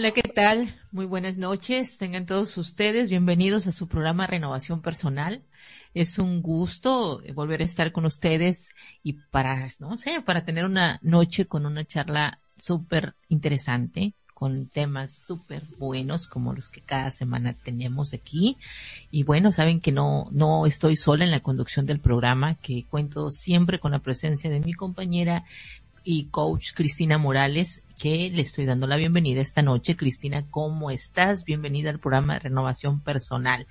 Hola, ¿qué tal? Muy buenas noches. Tengan todos ustedes bienvenidos a su programa Renovación Personal. Es un gusto volver a estar con ustedes y para, no sé, para tener una noche con una charla súper interesante con temas súper buenos como los que cada semana tenemos aquí. Y bueno, saben que no, no estoy sola en la conducción del programa, que cuento siempre con la presencia de mi compañera y coach Cristina Morales, que le estoy dando la bienvenida esta noche. Cristina, ¿cómo estás? Bienvenida al programa de renovación personal.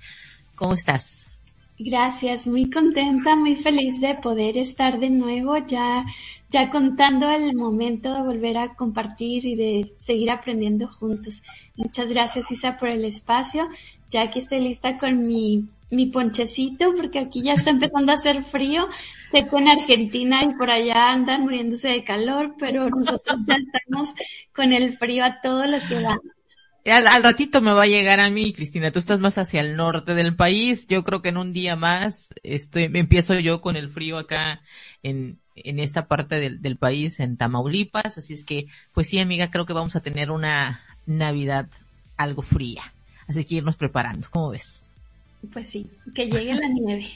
¿Cómo estás? Gracias, muy contenta, muy feliz de poder estar de nuevo ya, ya contando el momento de volver a compartir y de seguir aprendiendo juntos. Muchas gracias Isa por el espacio. Ya aquí estoy lista con mi, mi ponchecito porque aquí ya está empezando a hacer frío. Sé que en Argentina y por allá andan muriéndose de calor, pero nosotros ya estamos con el frío a todo lo que da. Al, ratito me va a llegar a mí, Cristina. Tú estás más hacia el norte del país. Yo creo que en un día más estoy, empiezo yo con el frío acá en, en esta parte del, del país, en Tamaulipas. Así es que, pues sí, amiga, creo que vamos a tener una Navidad algo fría. Así que irnos preparando. ¿Cómo ves? Pues sí, que llegue la nieve.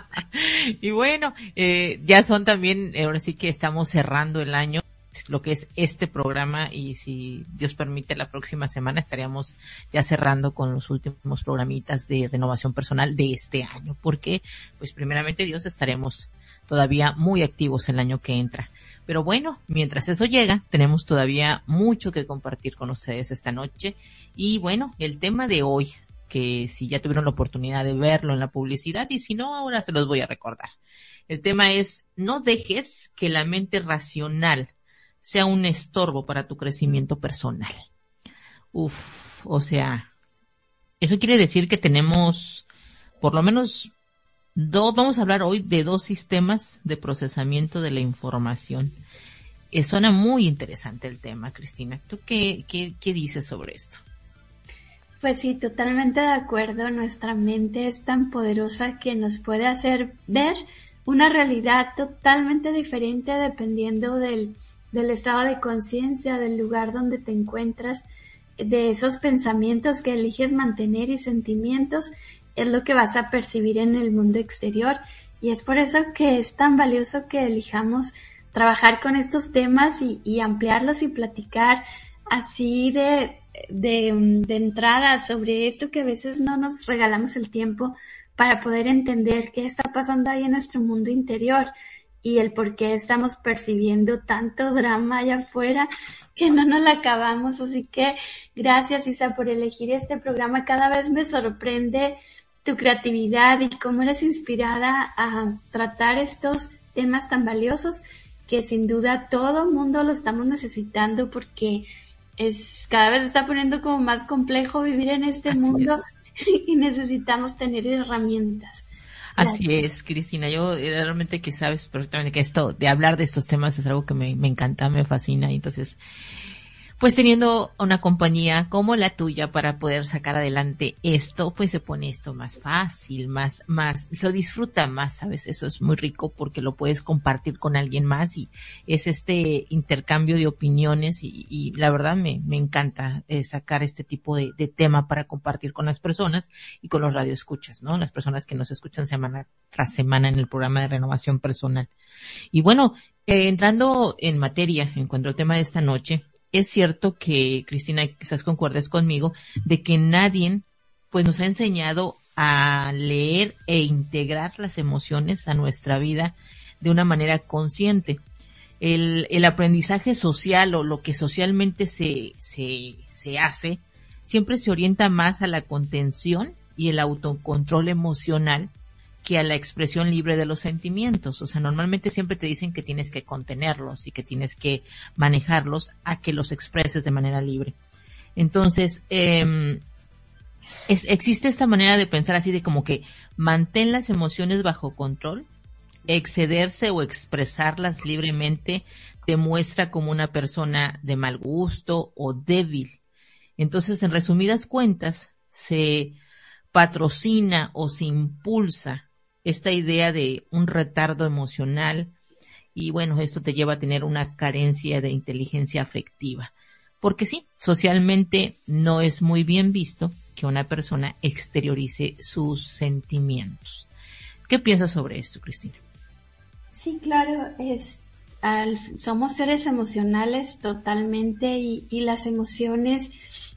y bueno, eh, ya son también, ahora sí que estamos cerrando el año lo que es este programa y si Dios permite la próxima semana estaríamos ya cerrando con los últimos programitas de renovación personal de este año, porque pues primeramente Dios estaremos todavía muy activos el año que entra. Pero bueno, mientras eso llega, tenemos todavía mucho que compartir con ustedes esta noche. Y bueno, el tema de hoy, que si ya tuvieron la oportunidad de verlo en la publicidad y si no, ahora se los voy a recordar. El tema es, no dejes que la mente racional sea un estorbo para tu crecimiento personal. Uf, o sea, eso quiere decir que tenemos por lo menos dos, vamos a hablar hoy de dos sistemas de procesamiento de la información. Eh, suena muy interesante el tema, Cristina. ¿Tú qué, qué, qué dices sobre esto? Pues sí, totalmente de acuerdo. Nuestra mente es tan poderosa que nos puede hacer ver una realidad totalmente diferente dependiendo del, del estado de conciencia, del lugar donde te encuentras, de esos pensamientos que eliges mantener y sentimientos, es lo que vas a percibir en el mundo exterior. Y es por eso que es tan valioso que elijamos trabajar con estos temas y, ampliarlos y platicar así de, de, de entrada sobre esto que a veces no nos regalamos el tiempo para poder entender qué está pasando ahí en nuestro mundo interior y el por qué estamos percibiendo tanto drama allá afuera que no nos la acabamos. Así que gracias Isa por elegir este programa. Cada vez me sorprende tu creatividad y cómo eres inspirada a tratar estos temas tan valiosos que sin duda todo mundo lo estamos necesitando porque es cada vez está poniendo como más complejo vivir en este mundo y necesitamos tener herramientas. Así es, Cristina. Yo eh, realmente que sabes perfectamente que esto de hablar de estos temas es algo que me, me encanta, me fascina. Y entonces, pues teniendo una compañía como la tuya para poder sacar adelante esto, pues se pone esto más fácil, más, más, se disfruta más, ¿sabes? Eso es muy rico porque lo puedes compartir con alguien más y es este intercambio de opiniones y, y la verdad me, me encanta eh, sacar este tipo de, tema para compartir con las personas y con los radioescuchas, ¿no? Las personas que nos escuchan semana tras semana en el programa de renovación personal. Y bueno, eh, entrando en materia en cuanto al tema de esta noche, es cierto que, Cristina, quizás concuerdes conmigo, de que nadie pues nos ha enseñado a leer e integrar las emociones a nuestra vida de una manera consciente. El, el aprendizaje social o lo que socialmente se, se, se hace siempre se orienta más a la contención y el autocontrol emocional que a la expresión libre de los sentimientos. O sea, normalmente siempre te dicen que tienes que contenerlos y que tienes que manejarlos a que los expreses de manera libre. Entonces, es, existe esta manera de pensar así de como que mantén las emociones bajo control, excederse o expresarlas libremente te muestra como una persona de mal gusto o débil. Entonces, en resumidas cuentas, se patrocina o se impulsa esta idea de un retardo emocional y bueno, esto te lleva a tener una carencia de inteligencia afectiva. porque sí, socialmente no es muy bien visto que una persona exteriorice sus sentimientos. ¿Qué piensas sobre esto, Cristina? Sí, claro, es, somos seres emocionales totalmente y, las emociones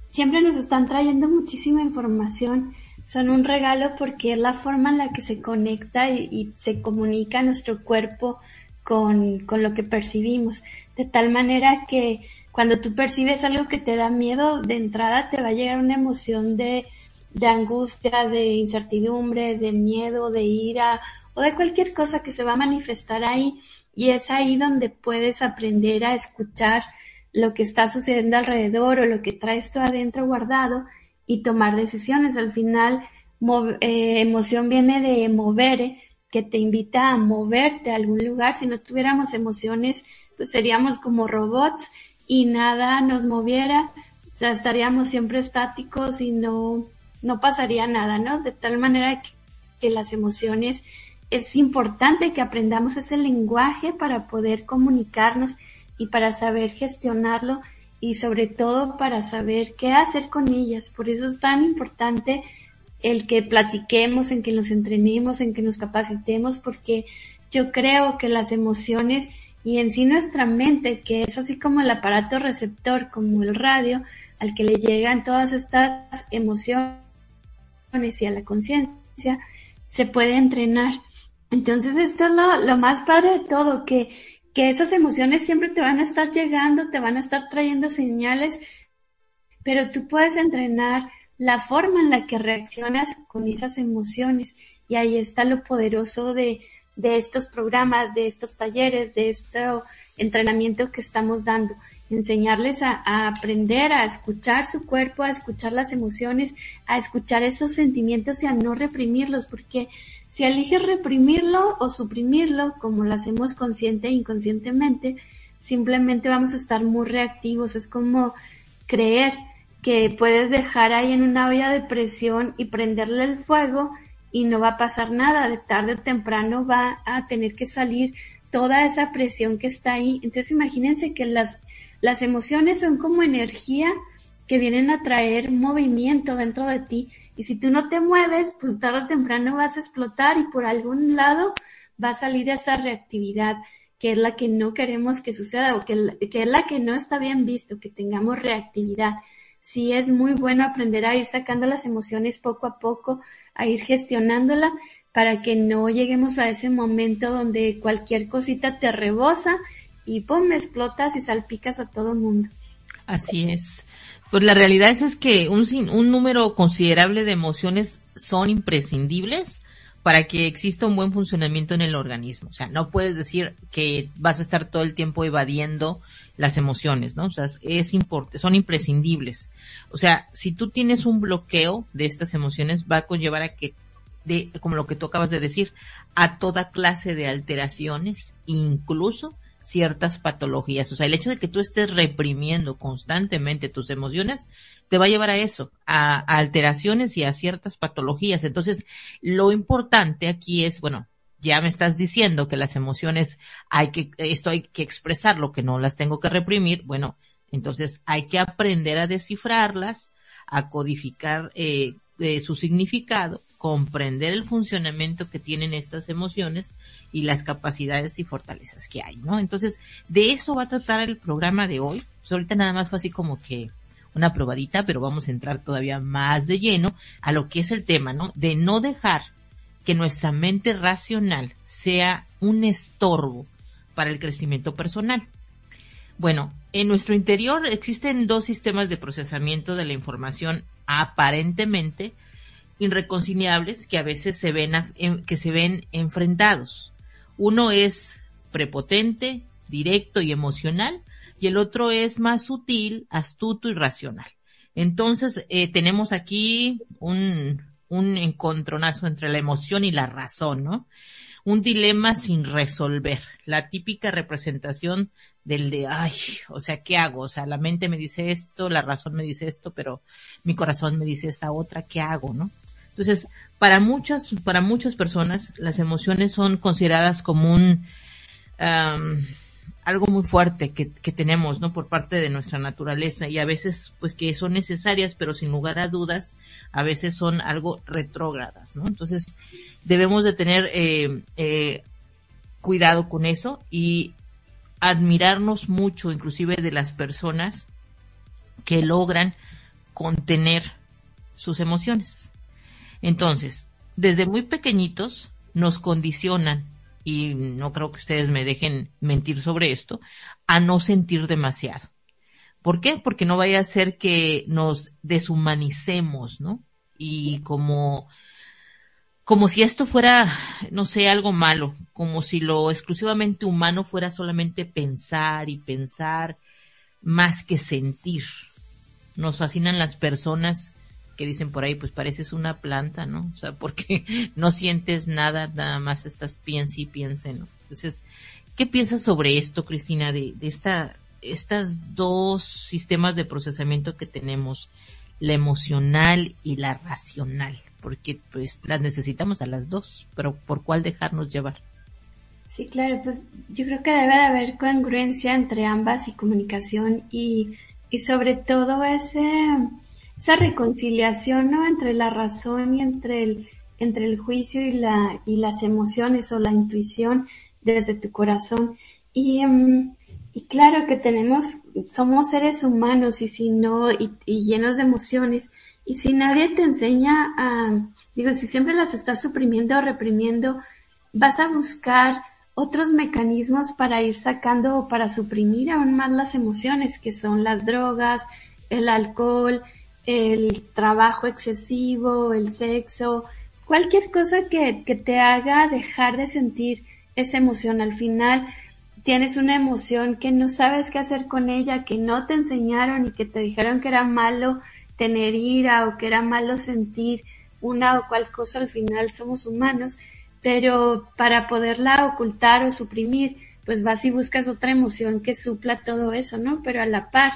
siempre nos están trayendo muchísima información. Son un regalo porque es la forma en la que se conecta y, se comunica nuestro cuerpo con, con lo que percibimos. De tal manera que cuando tú percibes algo que te da miedo, de entrada te va a llegar una emoción de, de angustia, de incertidumbre, de miedo, de ira o de cualquier cosa que se va a manifestar ahí. Y es ahí donde puedes aprender a escuchar lo que está sucediendo alrededor o lo que traes tú adentro guardado y tomar decisiones. Al final, eh, emoción viene de mover, que te invita a moverte a algún lugar. Si no tuviéramos emociones, pues seríamos como robots y nada nos moviera, o sea, estaríamos siempre estáticos y no, no pasaría nada, ¿no? De tal manera que las emociones es importante que aprendamos ese lenguaje para poder comunicarnos y para saber gestionarlo y sobre todo para saber qué hacer con ellas. Por eso es tan importante el que platiquemos, en que nos entrenemos, en que nos capacitemos, porque yo creo que las emociones y en sí nuestra mente, que es así como el aparato receptor, como el radio, al que le llegan todas estas emociones y a la conciencia, se puede entrenar. Entonces esto es lo, más padre de todo, que, que esas emociones siempre te van a estar llegando, te van a estar trayendo señales, pero tú puedes entrenar la forma en la que reaccionas con esas emociones. Y ahí está lo poderoso de, de estos programas, de estos talleres, de este entrenamiento que estamos dando. Enseñarles a, aprender a escuchar su cuerpo, a escuchar las emociones, a escuchar esos sentimientos y a no reprimirlos, porque si eliges reprimirlo o suprimirlo, como lo hacemos consciente e inconscientemente, simplemente vamos a estar muy reactivos. Es como creer que puedes dejar ahí en una olla de presión y prenderle el fuego y no va a pasar nada, de tarde o temprano va a tener que salir toda esa presión que está ahí. Entonces imagínense que las, las emociones son como energía que vienen a traer movimiento dentro de ti y si tú no te mueves, pues tarde o temprano vas a explotar y por algún lado va a salir esa reactividad que es la que no queremos que suceda o que, que es la que no está bien visto, que tengamos reactividad. Sí es muy bueno aprender a ir sacando las emociones poco a poco, a ir gestionándola para que no lleguemos a ese momento donde cualquier cosita te rebosa y pum, explotas y salpicas a todo mundo. Así es. Pues la realidad es, es que un, un número considerable de emociones son imprescindibles para que exista un buen funcionamiento en el organismo. O sea, no puedes decir que vas a estar todo el tiempo evadiendo las emociones, ¿no? O sea, es son imprescindibles. O sea, si tú tienes un bloqueo de estas emociones, va a conllevar a que, de, como lo que tú acabas de decir, a toda clase de alteraciones, incluso ciertas patologías. O sea, el hecho de que tú estés reprimiendo constantemente tus emociones te va a llevar a eso, a, alteraciones y a ciertas patologías. Entonces, lo importante aquí es, bueno, ya me estás diciendo que las emociones hay que, esto hay que expresarlo, que no las tengo que reprimir. Bueno, entonces hay que aprender a descifrarlas, a codificar eh, eh, su significado, comprender el funcionamiento que tienen estas emociones y las capacidades y fortalezas que hay, ¿no? Entonces, de eso va a tratar el programa de hoy. Pues ahorita nada más fue así como que una probadita, pero vamos a entrar todavía más de lleno a lo que es el tema, ¿no? De no dejar que nuestra mente racional sea un estorbo para el crecimiento personal. Bueno, en nuestro interior existen dos sistemas de procesamiento de la información aparentemente irreconciliables que a veces se ven, que se ven enfrentados. Uno es prepotente, directo y emocional, y el otro es más sutil, astuto y racional. Entonces, eh, tenemos aquí un, un encontronazo entre la emoción y la razón, ¿no? Un dilema sin resolver. La típica representación del de, ay, o sea, ¿qué hago? O sea, la mente me dice esto, la razón me dice esto, pero mi corazón me dice esta otra, ¿qué hago, no? Entonces, para muchas, para muchas personas, las emociones son consideradas como un, algo muy fuerte que, que, tenemos, ¿no? Por parte de nuestra naturaleza y a veces, pues que son necesarias, pero sin lugar a dudas, a veces son algo retrógradas, ¿no? Entonces, debemos de tener eh, eh, cuidado con eso y admirarnos mucho, inclusive de las personas que logran contener sus emociones. Entonces, desde muy pequeñitos nos condicionan y no creo que ustedes me dejen mentir sobre esto, a no sentir demasiado. ¿Por qué? Porque no vaya a ser que nos deshumanicemos, ¿no? Y como, como si esto fuera, no sé, algo malo, como si lo exclusivamente humano fuera solamente pensar y pensar más que sentir. Nos fascinan las personas que dicen por ahí, pues pareces una planta, ¿no? O sea, porque no sientes nada, nada más estás piensa y piensa, ¿no? Entonces, ¿qué piensas sobre esto, Cristina, de, esta, estas dos sistemas de procesamiento que tenemos, la emocional y la racional? Porque pues las necesitamos a las dos, pero ¿por cuál dejarnos llevar? Sí, claro, pues yo creo que debe de haber congruencia entre ambas y comunicación y, y sobre todo ese, esa reconciliación ¿no? entre la razón y entre el, entre el juicio y, la, y las emociones o la intuición desde tu corazón. Y, em, y claro que tenemos, somos seres humanos y si no, y, y, llenos de emociones. Y si nadie te enseña a, digo, si siempre las estás suprimiendo o reprimiendo, vas a buscar otros mecanismos para ir sacando o para suprimir aún más las emociones, que son las drogas, el alcohol, el trabajo excesivo, el sexo, cualquier cosa que, que te haga dejar de sentir esa emoción. Al final tienes una emoción que no sabes qué hacer con ella, que no te enseñaron y que te dijeron que era malo tener ira o que era malo sentir una o cual cosa. Al final somos humanos, pero para poderla ocultar o suprimir, pues vas y buscas otra emoción que supla todo eso, ¿no? Pero a la par,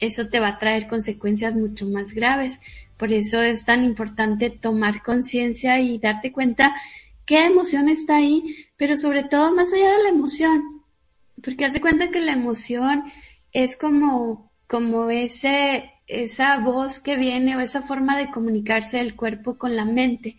eso te va a traer consecuencias mucho más graves. Por eso es tan importante tomar conciencia y darte cuenta qué emoción está ahí, pero sobre todo más allá de la emoción. Porque hace cuenta que la emoción es como, como ese, esa voz que viene o esa forma de comunicarse del cuerpo con la mente.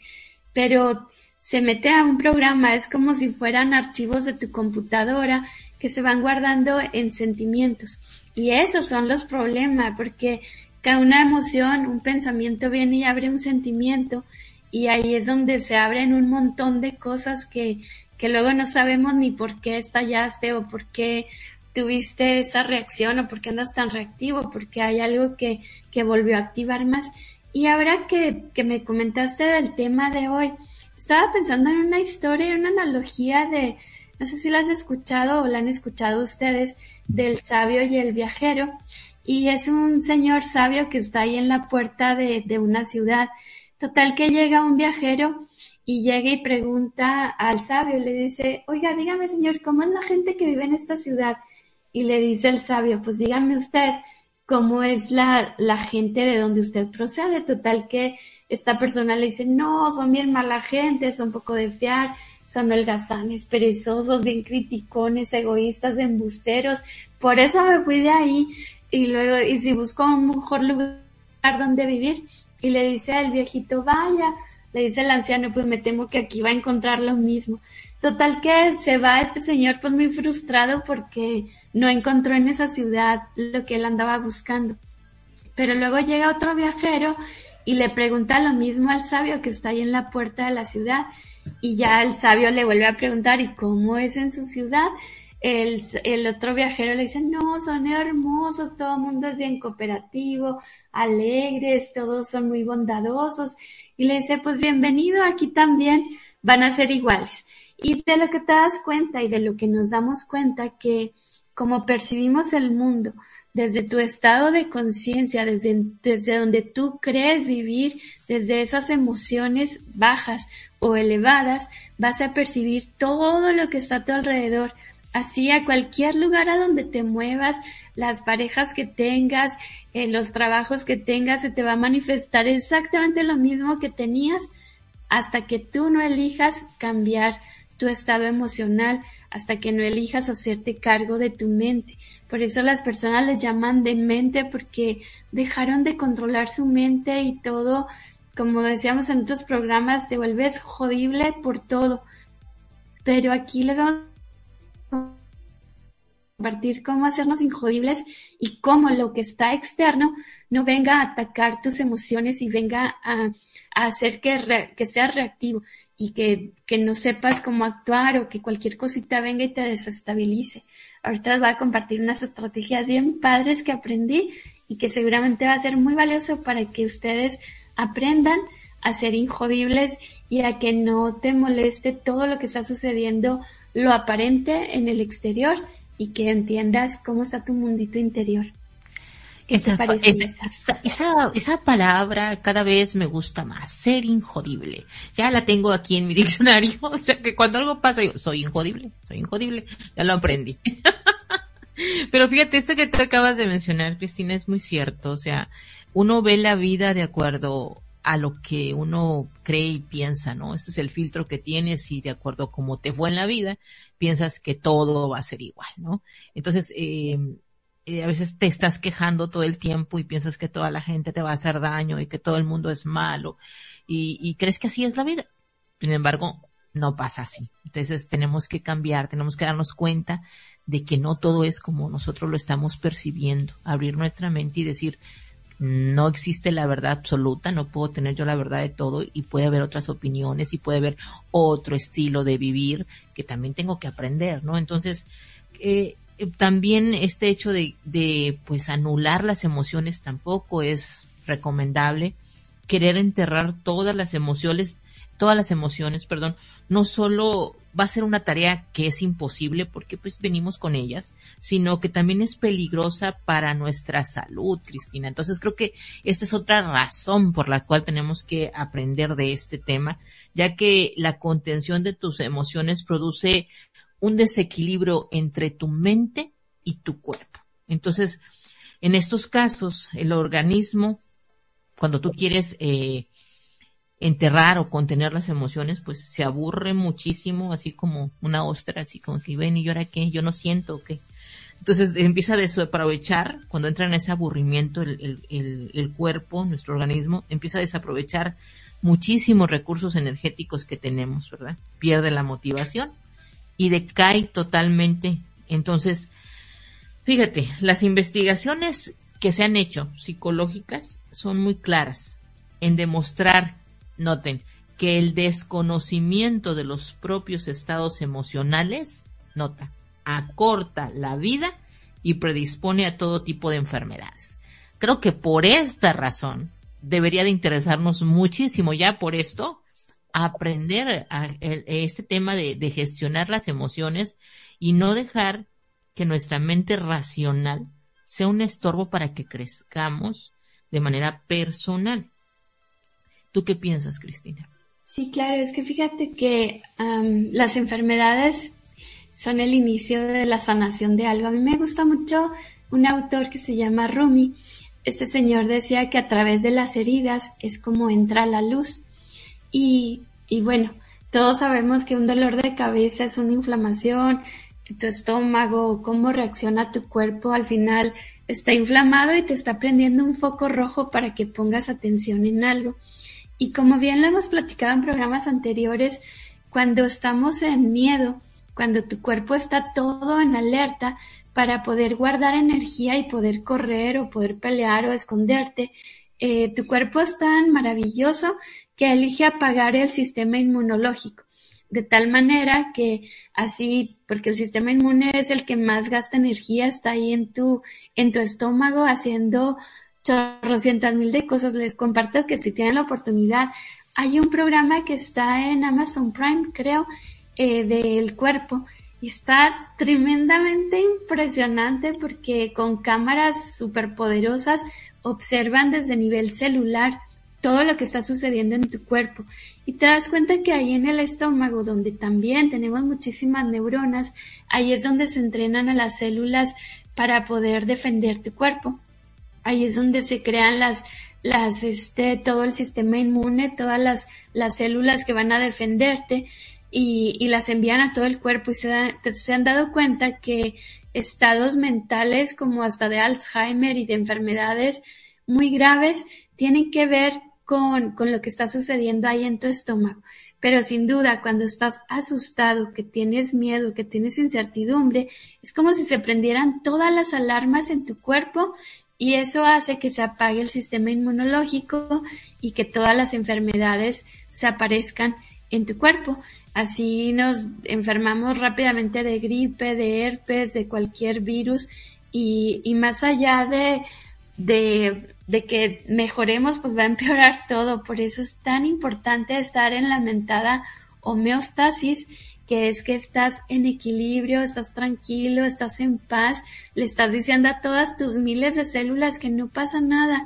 Pero se mete a un programa, es como si fueran archivos de tu computadora que se van guardando en sentimientos. Y esos son los problemas, porque cada una emoción, un pensamiento viene y abre un sentimiento y ahí es donde se abren un montón de cosas que, que luego no sabemos ni por qué estallaste o por qué tuviste esa reacción o por qué andas tan reactivo, porque hay algo que, que volvió a activar más. Y ahora que, que me comentaste del tema de hoy, estaba pensando en una historia, una analogía de, no sé si la has escuchado o la han escuchado ustedes, del sabio y el viajero. Y es un señor sabio que está ahí en la puerta de, de una ciudad. Total que llega un viajero y llega y pregunta al sabio, le dice, oiga, dígame señor, ¿cómo es la gente que vive en esta ciudad? Y le dice el sabio, pues dígame usted, ¿cómo es la, la gente de donde usted procede? Total que esta persona le dice, no, son bien mala gente, son poco de fiar, son holgazanes, perezosos, bien criticones, egoístas, embusteros. Por eso me fui de ahí y luego, y si busco un mejor lugar donde vivir, y le dice al viejito, vaya, le dice el anciano, pues me temo que aquí va a encontrar lo mismo. Total que se va este señor pues muy frustrado porque no encontró en esa ciudad lo que él andaba buscando. Pero luego llega otro viajero y le pregunta lo mismo al sabio que está ahí en la puerta de la ciudad y ya el sabio le vuelve a preguntar, ¿y cómo es en su ciudad? El, otro viajero le dice, no, son hermosos, todo el mundo es bien cooperativo, alegres, todos son muy bondadosos. Y le dice, pues bienvenido, aquí también van a ser iguales. Y de lo que te das cuenta y de lo que nos damos cuenta que como percibimos el mundo, desde tu estado de conciencia, desde, desde donde tú crees vivir, desde esas emociones bajas o elevadas, vas a percibir todo lo que está a tu alrededor. Así a cualquier lugar a donde te muevas, las parejas que tengas, eh, los trabajos que tengas, se te va a manifestar exactamente lo mismo que tenías hasta que tú no elijas cambiar tu estado emocional hasta que no elijas hacerte cargo de tu mente. Por eso las personas le llaman de mente porque dejaron de controlar su mente y todo, como decíamos en otros programas, te vuelves jodible por todo. Pero aquí les vamos a compartir cómo hacernos injodibles y cómo lo que está externo no venga a atacar tus emociones y venga a, hacer que, que seas reactivo y que, que no sepas cómo actuar o que cualquier cosita venga y te desestabilice. Ahorita les voy a compartir unas estrategias bien padres que aprendí y que seguramente va a ser muy valioso para que ustedes aprendan a ser injodibles y a que no te moleste todo lo que está sucediendo, lo aparente en el exterior y que entiendas cómo está tu mundito interior. Esa, esa, esa, palabra cada vez me gusta más, ser injodible. Ya la tengo aquí en mi diccionario, o sea que cuando algo pasa yo, soy injodible, soy injodible, ya lo aprendí. Pero fíjate, esto que tú acabas de mencionar, Cristina, es muy cierto, o sea, uno ve la vida de acuerdo a lo que uno cree y piensa, ¿no? Ese es el filtro que tienes y de acuerdo a cómo te fue en la vida, piensas que todo va a ser igual, ¿no? Entonces, eh, a veces te estás quejando todo el tiempo y piensas que toda la gente te va a hacer daño y que todo el mundo es malo y, crees que así es la vida. Sin embargo, no pasa así. Entonces tenemos que cambiar, tenemos que darnos cuenta de que no todo es como nosotros lo estamos percibiendo, abrir nuestra mente y decir, no existe la verdad absoluta, no puedo tener yo la verdad de todo y puede haber otras opiniones y puede haber otro estilo de vivir que también tengo que aprender, ¿no? Entonces, eh, también este hecho de, de pues anular las emociones tampoco es recomendable. Querer enterrar todas las emociones, todas las emociones, perdón, no solo va a ser una tarea que es imposible porque pues venimos con ellas, sino que también es peligrosa para nuestra salud, Cristina. Entonces creo que esta es otra razón por la cual tenemos que aprender de este tema, ya que la contención de tus emociones produce un desequilibrio entre tu mente y tu cuerpo. Entonces, en estos casos, el organismo, cuando tú quieres eh, enterrar o contener las emociones, pues se aburre muchísimo, así como una ostra, así como que ven y yo ahora qué, yo no siento qué. Entonces empieza a desaprovechar, cuando entra en ese aburrimiento el, cuerpo, nuestro organismo, empieza a desaprovechar muchísimos recursos energéticos que tenemos, ¿verdad? Pierde la motivación y decae totalmente. Entonces, fíjate, las investigaciones que se han hecho psicológicas son muy claras en demostrar, noten, que el desconocimiento de los propios estados emocionales, nota, acorta la vida y predispone a todo tipo de enfermedades. Creo que por esta razón debería de interesarnos muchísimo ya por esto aprender a, este tema de, gestionar las emociones y no dejar que nuestra mente racional sea un estorbo para que crezcamos de manera personal. ¿Tú qué piensas, Cristina? Sí, claro, es que fíjate que las enfermedades son el inicio de la sanación de algo. A mí me gusta mucho un autor que se llama Rumi. Este señor decía que a través de las heridas es como entra la luz. Y, y bueno, todos sabemos que un dolor de cabeza es una inflamación, tu estómago, cómo reacciona tu cuerpo, al final está inflamado y te está prendiendo un foco rojo para que pongas atención en algo. Y como bien lo hemos platicado en programas anteriores, cuando estamos en miedo, cuando tu cuerpo está todo en alerta para poder guardar energía y poder correr o poder pelear o esconderte, eh, tu cuerpo es tan maravilloso que elige apagar el sistema inmunológico. De tal manera que así, porque el sistema inmune es el que más gasta energía, está ahí en tu, en tu estómago haciendo chorrocientas mil de cosas. Les comparto que si tienen la oportunidad, hay un programa que está en Amazon Prime, creo, eh, del cuerpo. Y está tremendamente impresionante porque con cámaras superpoderosas observan desde nivel celular todo lo que está sucediendo en tu cuerpo y te das cuenta que ahí en el estómago donde también tenemos muchísimas neuronas, ahí es donde se entrenan a las células para poder defender tu cuerpo. Ahí es donde se crean las las este todo el sistema inmune, todas las las células que van a defenderte y, las envían a todo el cuerpo y se, se han dado cuenta que estados mentales como hasta de Alzheimer y de enfermedades muy graves tienen que ver con, con lo que está sucediendo ahí en tu estómago. Pero sin duda, cuando estás asustado, que tienes miedo, que tienes incertidumbre, es como si se prendieran todas las alarmas en tu cuerpo y eso hace que se apague el sistema inmunológico y que todas las enfermedades se aparezcan en tu cuerpo. Así nos enfermamos rápidamente de gripe, de herpes, de cualquier virus y, y más allá de, de, de que mejoremos, pues va a empeorar todo. Por eso es tan importante estar en la mentada homeostasis, que es que estás en equilibrio, estás tranquilo, estás en paz, le estás diciendo a todas tus miles de células que no pasa nada,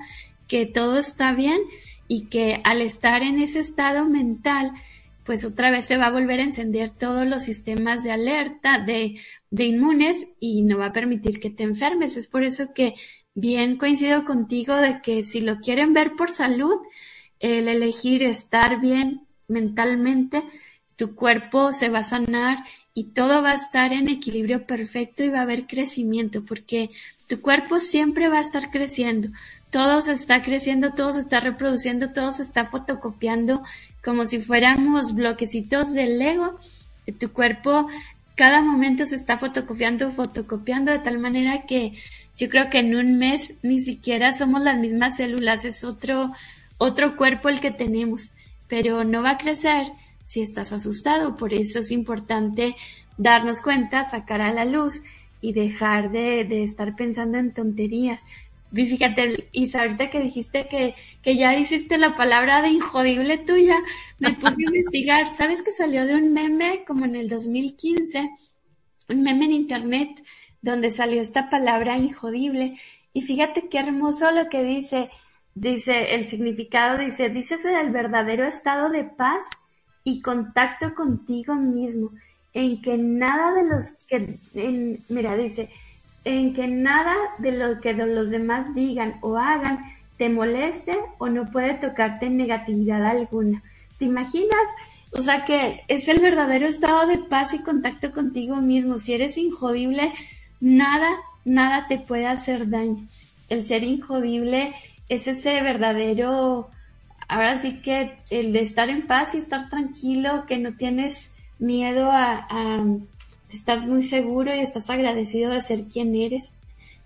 que todo está bien y que al estar en ese estado mental, pues otra vez se va a volver a encender todos los sistemas de alerta de, de inmunes y no va a permitir que te enfermes. Es por eso que bien coincido contigo de que si lo quieren ver por salud, el elegir estar bien mentalmente, tu cuerpo se va a sanar y todo va a estar en equilibrio perfecto y va a haber crecimiento porque tu cuerpo siempre va a estar creciendo. Todo se está creciendo, todo se está reproduciendo, todo se está fotocopiando como si fuéramos bloquecitos de Lego. Tu cuerpo cada momento se está fotocopiando, fotocopiando de tal manera que yo creo que en un mes ni siquiera somos las mismas células, es otro, otro cuerpo el que tenemos, pero no va a crecer si estás asustado, por eso es importante darnos cuenta, sacar a la luz y dejar de, de estar pensando en tonterías. Fíjate, Isa, ahorita que dijiste que, que ya hiciste la palabra de injodible tuya, me puse a investigar. ¿Sabes que salió de un meme como en el 2015? Un meme en internet donde salió esta palabra injodible. Y fíjate qué hermoso lo que dice. Dice, el significado dice, dices del verdadero estado de paz y contacto contigo mismo, en que nada de los que, en, mira, dice, en que nada de lo que los demás digan o hagan te moleste o no puede tocarte en negatividad alguna. ¿Te imaginas? O sea que es el verdadero estado de paz y contacto contigo mismo. Si eres injodible, nada, nada te puede hacer daño. El ser injodible es ese verdadero, ahora sí que el de estar en paz y estar tranquilo, que no tienes miedo a, a estás muy seguro y estás agradecido de ser quien eres,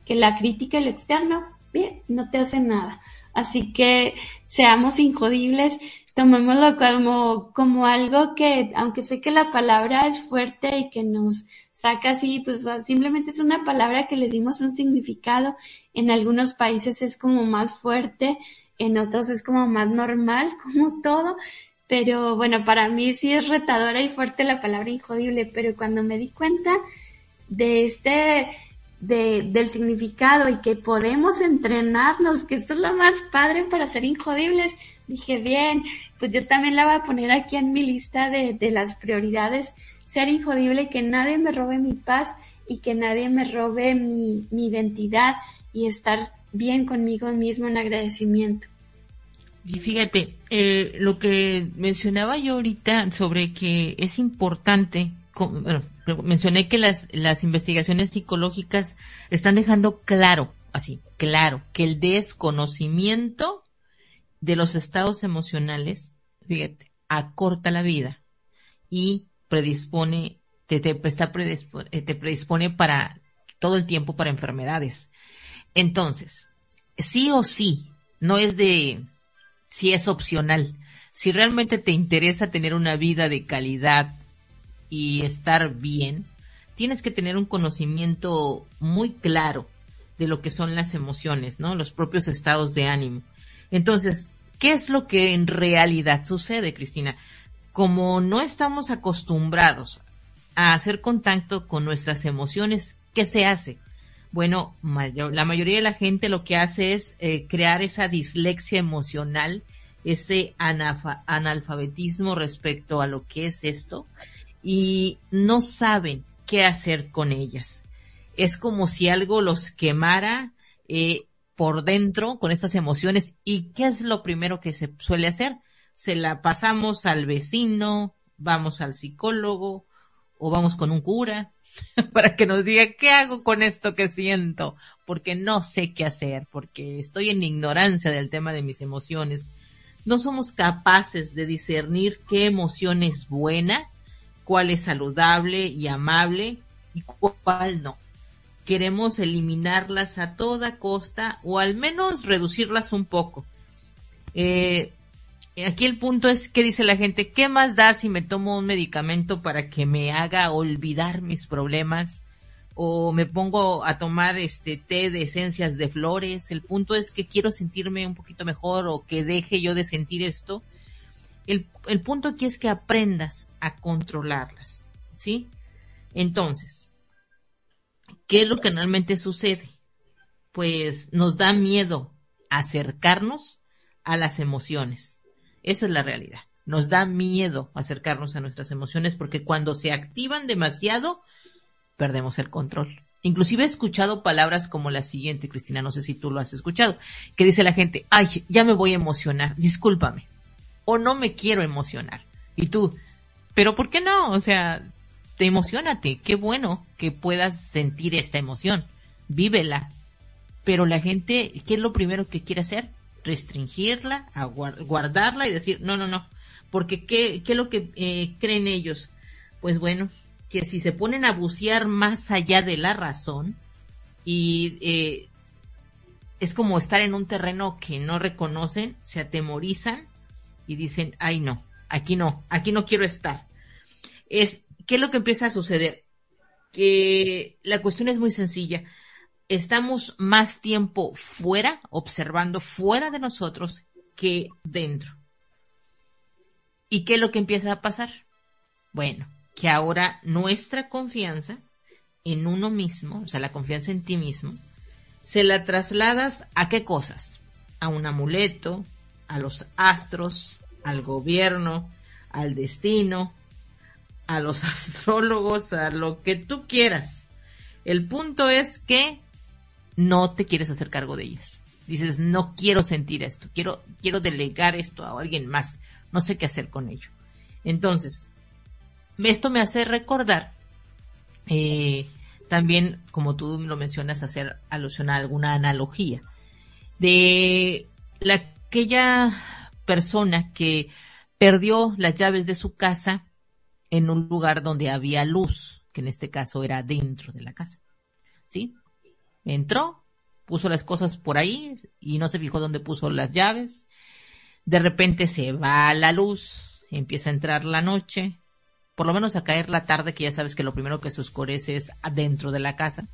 que la crítica y lo externo, bien, no te hace nada. Así que seamos injodibles, tomémoslo como, como algo que, aunque sé que la palabra es fuerte y que nos saca así, pues simplemente es una palabra que le dimos un significado. En algunos países es como más fuerte, en otros es como más normal, como todo. Pero bueno, para mí sí es retadora y fuerte la palabra injodible, pero cuando me di cuenta de este, de, del significado y que podemos entrenarnos, que esto es lo más padre para ser injodibles, dije, bien, pues yo también la voy a poner aquí en mi lista de, de las prioridades, ser injodible, que nadie me robe mi paz y que nadie me robe mi, mi identidad y estar bien conmigo mismo en agradecimiento. Y fíjate, eh, lo que mencionaba yo ahorita sobre que es importante, bueno, mencioné que las, las investigaciones psicológicas están dejando claro, así, claro, que el desconocimiento de los estados emocionales, fíjate, acorta la vida y predispone, te, te, predispone, te predispone para todo el tiempo para enfermedades. Entonces, sí o sí, no es de, si es opcional. Si realmente te interesa tener una vida de calidad y estar bien, tienes que tener un conocimiento muy claro de lo que son las emociones, ¿no? Los propios estados de ánimo. Entonces, ¿qué es lo que en realidad sucede, Cristina? Como no estamos acostumbrados a hacer contacto con nuestras emociones, ¿qué se hace? Bueno, la mayoría de la gente lo que hace es eh, crear esa dislexia emocional, ese analfabetismo respecto a lo que es esto y no saben qué hacer con ellas. Es como si algo los quemara eh, por dentro con estas emociones y qué es lo primero que se suele hacer. Se la pasamos al vecino, vamos al psicólogo o vamos con un cura para que nos diga qué hago con esto que siento, porque no sé qué hacer, porque estoy en ignorancia del tema de mis emociones. No somos capaces de discernir qué emoción es buena, cuál es saludable y amable y cuál no. Queremos eliminarlas a toda costa o al menos reducirlas un poco. Eh, aquí el punto es que dice la gente, ¿qué más da si me tomo un medicamento para que me haga olvidar mis problemas? O me pongo a tomar este té de esencias de flores. El punto es que quiero sentirme un poquito mejor o que deje yo de sentir esto. El, el punto aquí es que aprendas a controlarlas, ¿sí? Entonces, ¿qué es lo que realmente sucede? Pues nos da miedo acercarnos a las emociones. Esa es la realidad. Nos da miedo acercarnos a nuestras emociones porque cuando se activan demasiado, perdemos el control. Inclusive he escuchado palabras como la siguiente, Cristina, no sé si tú lo has escuchado, que dice la gente, ay, ya me voy a emocionar, discúlpame, o no me quiero emocionar. Y tú, pero ¿por qué no? O sea, te emocionate, qué bueno que puedas sentir esta emoción, vívela. Pero la gente, ¿qué es lo primero que quiere hacer? restringirla, guardarla y decir, no, no, no, porque ¿qué, qué es lo que eh, creen ellos? Pues bueno, que si se ponen a bucear más allá de la razón y eh, es como estar en un terreno que no reconocen, se atemorizan y dicen, ay no, aquí no, aquí no quiero estar. Es, ¿qué es lo que empieza a suceder? Que la cuestión es muy sencilla estamos más tiempo fuera, observando fuera de nosotros que dentro. ¿Y qué es lo que empieza a pasar? Bueno, que ahora nuestra confianza en uno mismo, o sea, la confianza en ti mismo, se la trasladas a qué cosas? A un amuleto, a los astros, al gobierno, al destino, a los astrólogos, a lo que tú quieras. El punto es que no te quieres hacer cargo de ellas. Dices, no quiero sentir esto, quiero, quiero delegar esto a alguien más, no sé qué hacer con ello. Entonces, esto me hace recordar, eh, también, como tú lo mencionas, hacer alusión a alguna analogía de la, aquella persona que perdió las llaves de su casa en un lugar donde había luz, que en este caso era dentro de la casa. ¿Sí? Entró, puso las cosas por ahí y no se fijó dónde puso las llaves. De repente se va la luz, empieza a entrar la noche, por lo menos a caer la tarde, que ya sabes que lo primero que se oscurece es adentro de la casa.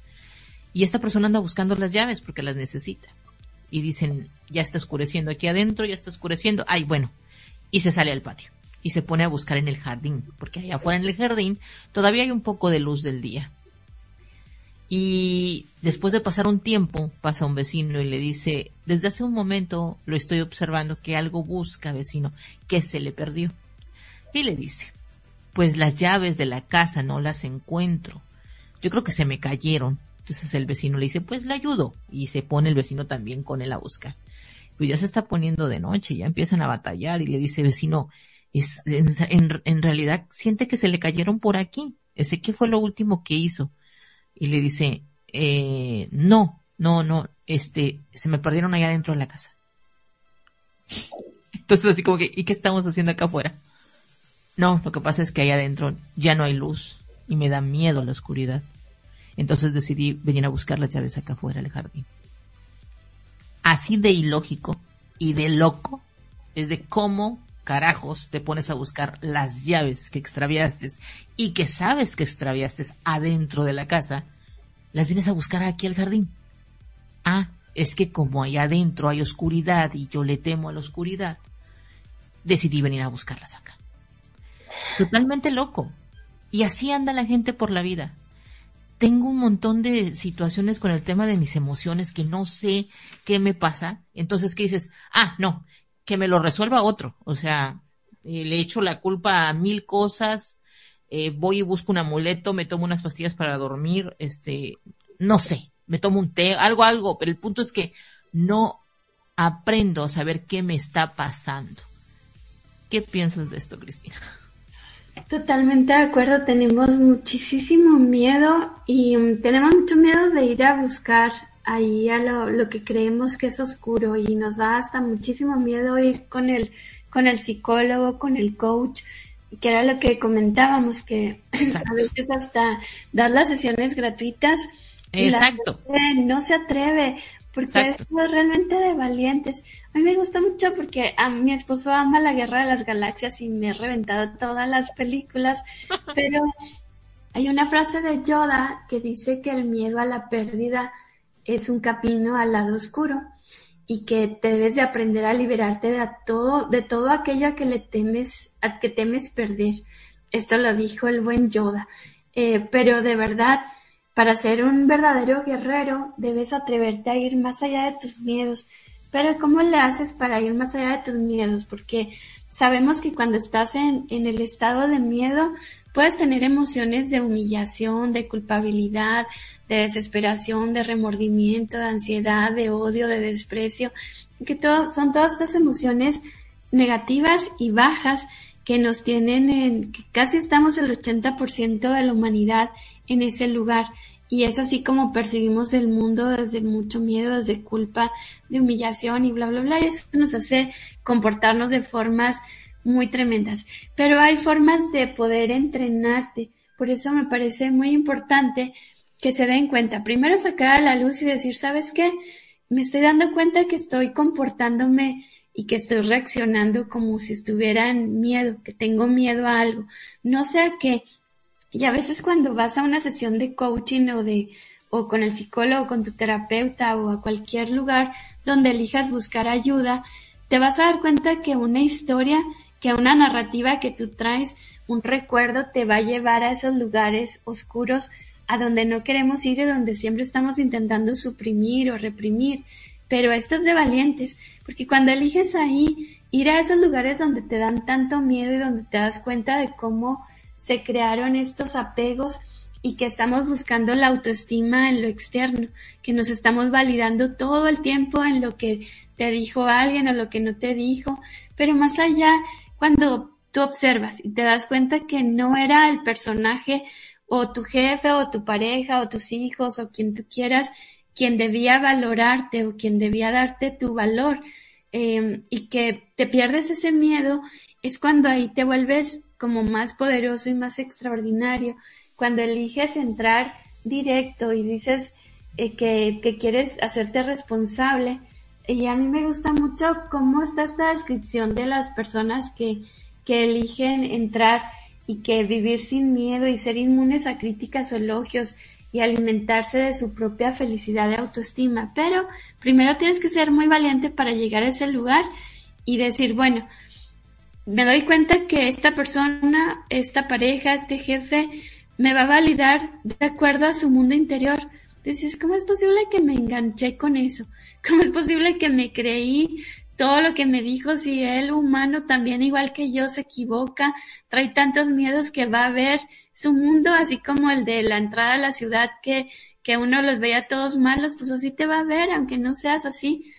Y esta persona anda buscando las llaves porque las necesita. Y dicen, ya está oscureciendo aquí adentro, ya está oscureciendo. Ay, bueno. Y se sale al patio. Y se pone a buscar en el jardín, porque allá afuera en el jardín todavía hay un poco de luz del día. Y después de pasar un tiempo, pasa un vecino y le dice, desde hace un momento lo estoy observando que algo busca, vecino, que se le perdió. Y le dice, pues las llaves de la casa no las encuentro. Yo creo que se me cayeron. Entonces el vecino le dice, pues le ayudo. Y se pone el vecino también con él a buscar. Pues ya se está poniendo de noche, ya empiezan a batallar y le dice, vecino, en, realidad siente que se le cayeron por aquí. Ese que fue lo último que hizo y le dice, eh, no, no, no, este, se me perdieron allá adentro de la casa. Entonces así como que, ¿y qué estamos haciendo acá afuera? No, lo que pasa es que allá adentro ya no hay luz y me da miedo la oscuridad. Entonces decidí venir a buscar las llaves acá afuera del jardín. Así de ilógico y de loco es de cómo carajos te pones a buscar las llaves que extraviaste y que sabes que extraviaste adentro de la casa, las vienes a buscar aquí al jardín. Ah, es que como allá adentro hay oscuridad y yo le temo a la oscuridad, decidí venir a buscarlas acá. Totalmente loco. Y así anda la gente por la vida. Tengo un montón de situaciones con el tema de mis emociones que no sé qué me pasa. Entonces, ¿qué dices? Ah, no, que me lo resuelva otro. O sea, eh, le echo la culpa a mil cosas, eh, voy y busco un amuleto, me tomo unas pastillas para dormir, este, no sé, me tomo un té, algo, algo, pero el punto es que no aprendo a saber qué me está pasando. ¿Qué piensas de esto, Cristina? Totalmente de acuerdo, tenemos muchísimo miedo y mm, tenemos mucho miedo de ir a buscar ahí a lo, lo, que creemos que es oscuro y nos da hasta muchísimo miedo ir con el, con el psicólogo, con el coach, que era lo que comentábamos, que a veces hasta dar las sesiones gratuitas. Exacto. no se atreve, porque es realmente de valientes. A mí me gusta mucho porque a mi esposo ama la guerra de las galaxias y me he reventado todas las películas, pero hay una frase de Yoda que dice que el miedo a la pérdida es un camino al lado oscuro y que te debes de aprender a liberarte de todo, de todo aquello a que le temes, a que temes perder. Esto lo dijo el buen Yoda. Eh, pero de verdad, para ser un verdadero guerrero, debes atreverte a ir más allá de tus miedos. Pero ¿cómo le haces para ir más allá de tus miedos? Porque sabemos que cuando estás en, en el estado de miedo, puedes tener emociones de humillación, de culpabilidad, de desesperación, de remordimiento, de ansiedad, de odio, de desprecio, que todo, son todas estas emociones negativas y bajas que nos tienen en, que casi estamos el 80% de la humanidad en ese lugar. Y es así como percibimos el mundo desde mucho miedo, desde culpa, de humillación y bla, bla, bla. Y eso nos hace comportarnos de formas muy tremendas. Pero hay formas de poder entrenarte. Por eso me parece muy importante que se den cuenta. Primero sacar a la luz y decir, ¿sabes qué? Me estoy dando cuenta que estoy comportándome y que estoy reaccionando como si estuviera en miedo, que tengo miedo a algo. No sé a qué, y a veces cuando vas a una sesión de coaching o de, o con el psicólogo, con tu terapeuta o a cualquier lugar donde elijas buscar ayuda, te vas a dar cuenta que una historia, que una narrativa que tú traes, un recuerdo te va a llevar a esos lugares oscuros a donde no queremos ir y donde siempre estamos intentando suprimir o reprimir. Pero esto es de valientes, porque cuando eliges ahí ir a esos lugares donde te dan tanto miedo y donde te das cuenta de cómo se crearon estos apegos y que estamos buscando la autoestima en lo externo, que nos estamos validando todo el tiempo en lo que te dijo alguien o lo que no te dijo, pero más allá, cuando tú observas y te das cuenta que no era el personaje o tu jefe o tu pareja o tus hijos o quien tú quieras quien debía valorarte o quien debía darte tu valor eh, y que te pierdes ese miedo, es cuando ahí te vuelves como más poderoso y más extraordinario. Cuando eliges entrar directo y dices eh, que, quieres hacerte responsable, y a mí me gusta mucho cómo está esta descripción de las personas que, que eligen entrar y que vivir sin miedo y ser inmunes a críticas o elogios y alimentarse de su propia felicidad y autoestima. Pero primero tienes que ser muy valiente para llegar a ese lugar y decir, bueno, me doy cuenta que esta persona, esta pareja, este jefe, me va a validar de acuerdo a su mundo interior. Dices, ¿cómo es posible que me enganché con eso? ¿Cómo es posible que me creí todo lo que me dijo si él humano también igual que yo se equivoca, trae tantos miedos que va a ver su mundo así como el de la entrada a la ciudad que, que uno los veía todos malos, pues así te va a ver, aunque no seas así.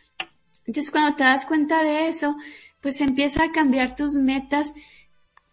Entonces cuando te das cuenta de eso, pues empieza a cambiar tus metas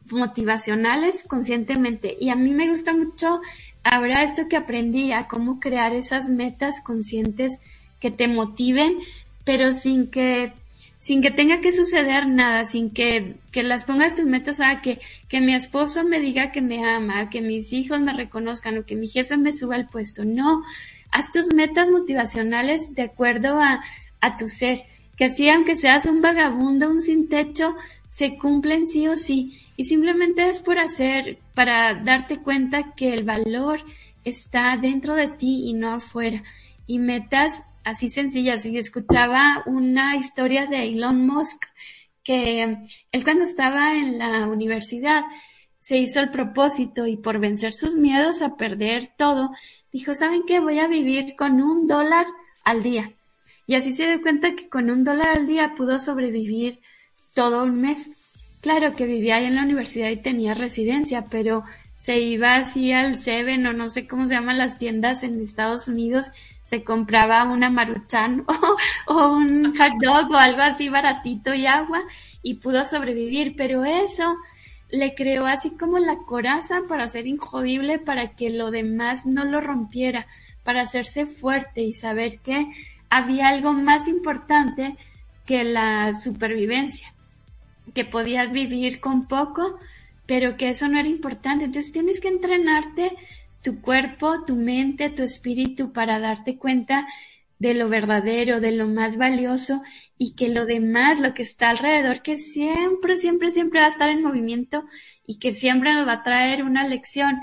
motivacionales conscientemente. Y a mí me gusta mucho ahora esto que aprendí a cómo crear esas metas conscientes que te motiven, pero sin que sin que tenga que suceder nada, sin que, que las pongas tus metas a que, que mi esposo me diga que me ama, que mis hijos me reconozcan o que mi jefe me suba al puesto. No, haz tus metas motivacionales de acuerdo a, a tu ser que así aunque seas un vagabundo, un sin techo, se cumplen sí o sí. Y simplemente es por hacer, para darte cuenta que el valor está dentro de ti y no afuera. Y metas así sencillas. Y escuchaba una historia de Elon Musk que él cuando estaba en la universidad se hizo el propósito y por vencer sus miedos a perder todo, dijo, ¿saben qué? Voy a vivir con un dólar al día. Y así se dio cuenta que con un dólar al día pudo sobrevivir todo un mes. Claro que vivía ahí en la universidad y tenía residencia, pero se iba así al Seven o no sé cómo se llaman las tiendas en Estados Unidos, se compraba una maruchan o, un hot dog o algo así baratito y agua y pudo sobrevivir. Pero eso le creó así como la coraza para ser injodible, para que lo demás no lo rompiera, para hacerse fuerte y saber que había algo más importante que la supervivencia, que podías vivir con poco, pero que eso no era importante. Entonces tienes que entrenarte tu cuerpo, tu mente, tu espíritu para darte cuenta de lo verdadero, de lo más valioso y que lo demás, lo que está alrededor, que siempre, siempre, siempre va a estar en movimiento y que siempre nos va a traer una lección,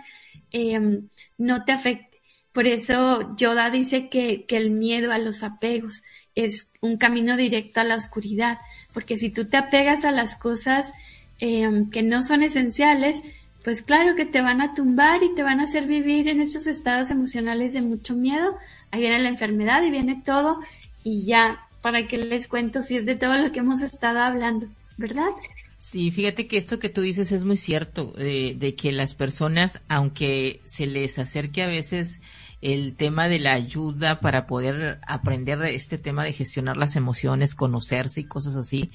em, no te afecte. Por eso Yoda dice que, que el miedo a los apegos es un camino directo a la oscuridad, porque si tú te apegas a las cosas em, que no son esenciales, pues claro que te van a tumbar y te van a hacer vivir en esos estados emocionales de mucho miedo. Ahí viene la enfermedad y viene todo y ya, para que les cuento si es de todo lo que hemos estado hablando, ¿verdad? Sí, fíjate que esto que tú dices es muy cierto, eh, de que las personas, aunque se les acerque a veces el tema de la ayuda para poder aprender de este tema de gestionar las emociones, conocerse y cosas así,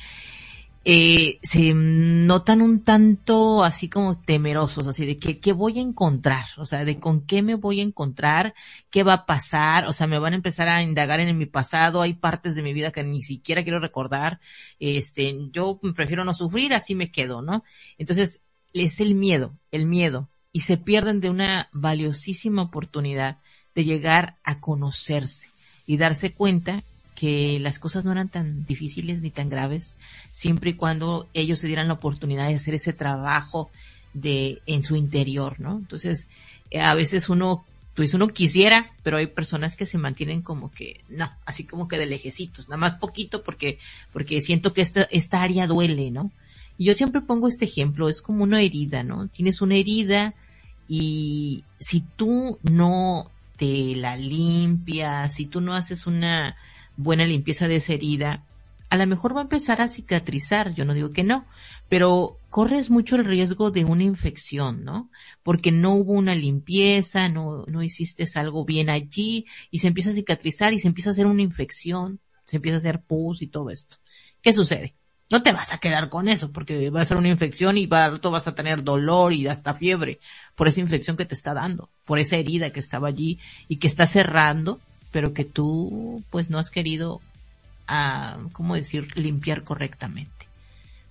eh, se notan un tanto así como temerosos, así de que, ¿qué voy a encontrar? O sea, de con qué me voy a encontrar, qué va a pasar, o sea, me van a empezar a indagar en mi pasado, hay partes de mi vida que ni siquiera quiero recordar, este, yo prefiero no sufrir, así me quedo, ¿no? Entonces, es el miedo, el miedo, y se pierden de una valiosísima oportunidad de llegar a conocerse y darse cuenta que las cosas no eran tan difíciles ni tan graves, siempre y cuando ellos se dieran la oportunidad de hacer ese trabajo de en su interior, ¿no? Entonces, a veces uno, pues uno quisiera, pero hay personas que se mantienen como que, no, así como que de lejecitos, nada más poquito porque, porque siento que esta, esta área duele, ¿no? Y yo siempre pongo este ejemplo, es como una herida, ¿no? Tienes una herida y si tú no te la limpias, si tú no haces una, buena limpieza de esa herida, a lo mejor va a empezar a cicatrizar, yo no digo que no, pero corres mucho el riesgo de una infección, ¿no? Porque no hubo una limpieza, no, no hiciste algo bien allí y se empieza a cicatrizar y se empieza a hacer una infección, se empieza a hacer pus y todo esto. ¿Qué sucede? No te vas a quedar con eso porque va a ser una infección y va, tú vas a tener dolor y hasta fiebre por esa infección que te está dando, por esa herida que estaba allí y que está cerrando pero que tú pues no has querido, ah, ¿cómo decir?, limpiar correctamente.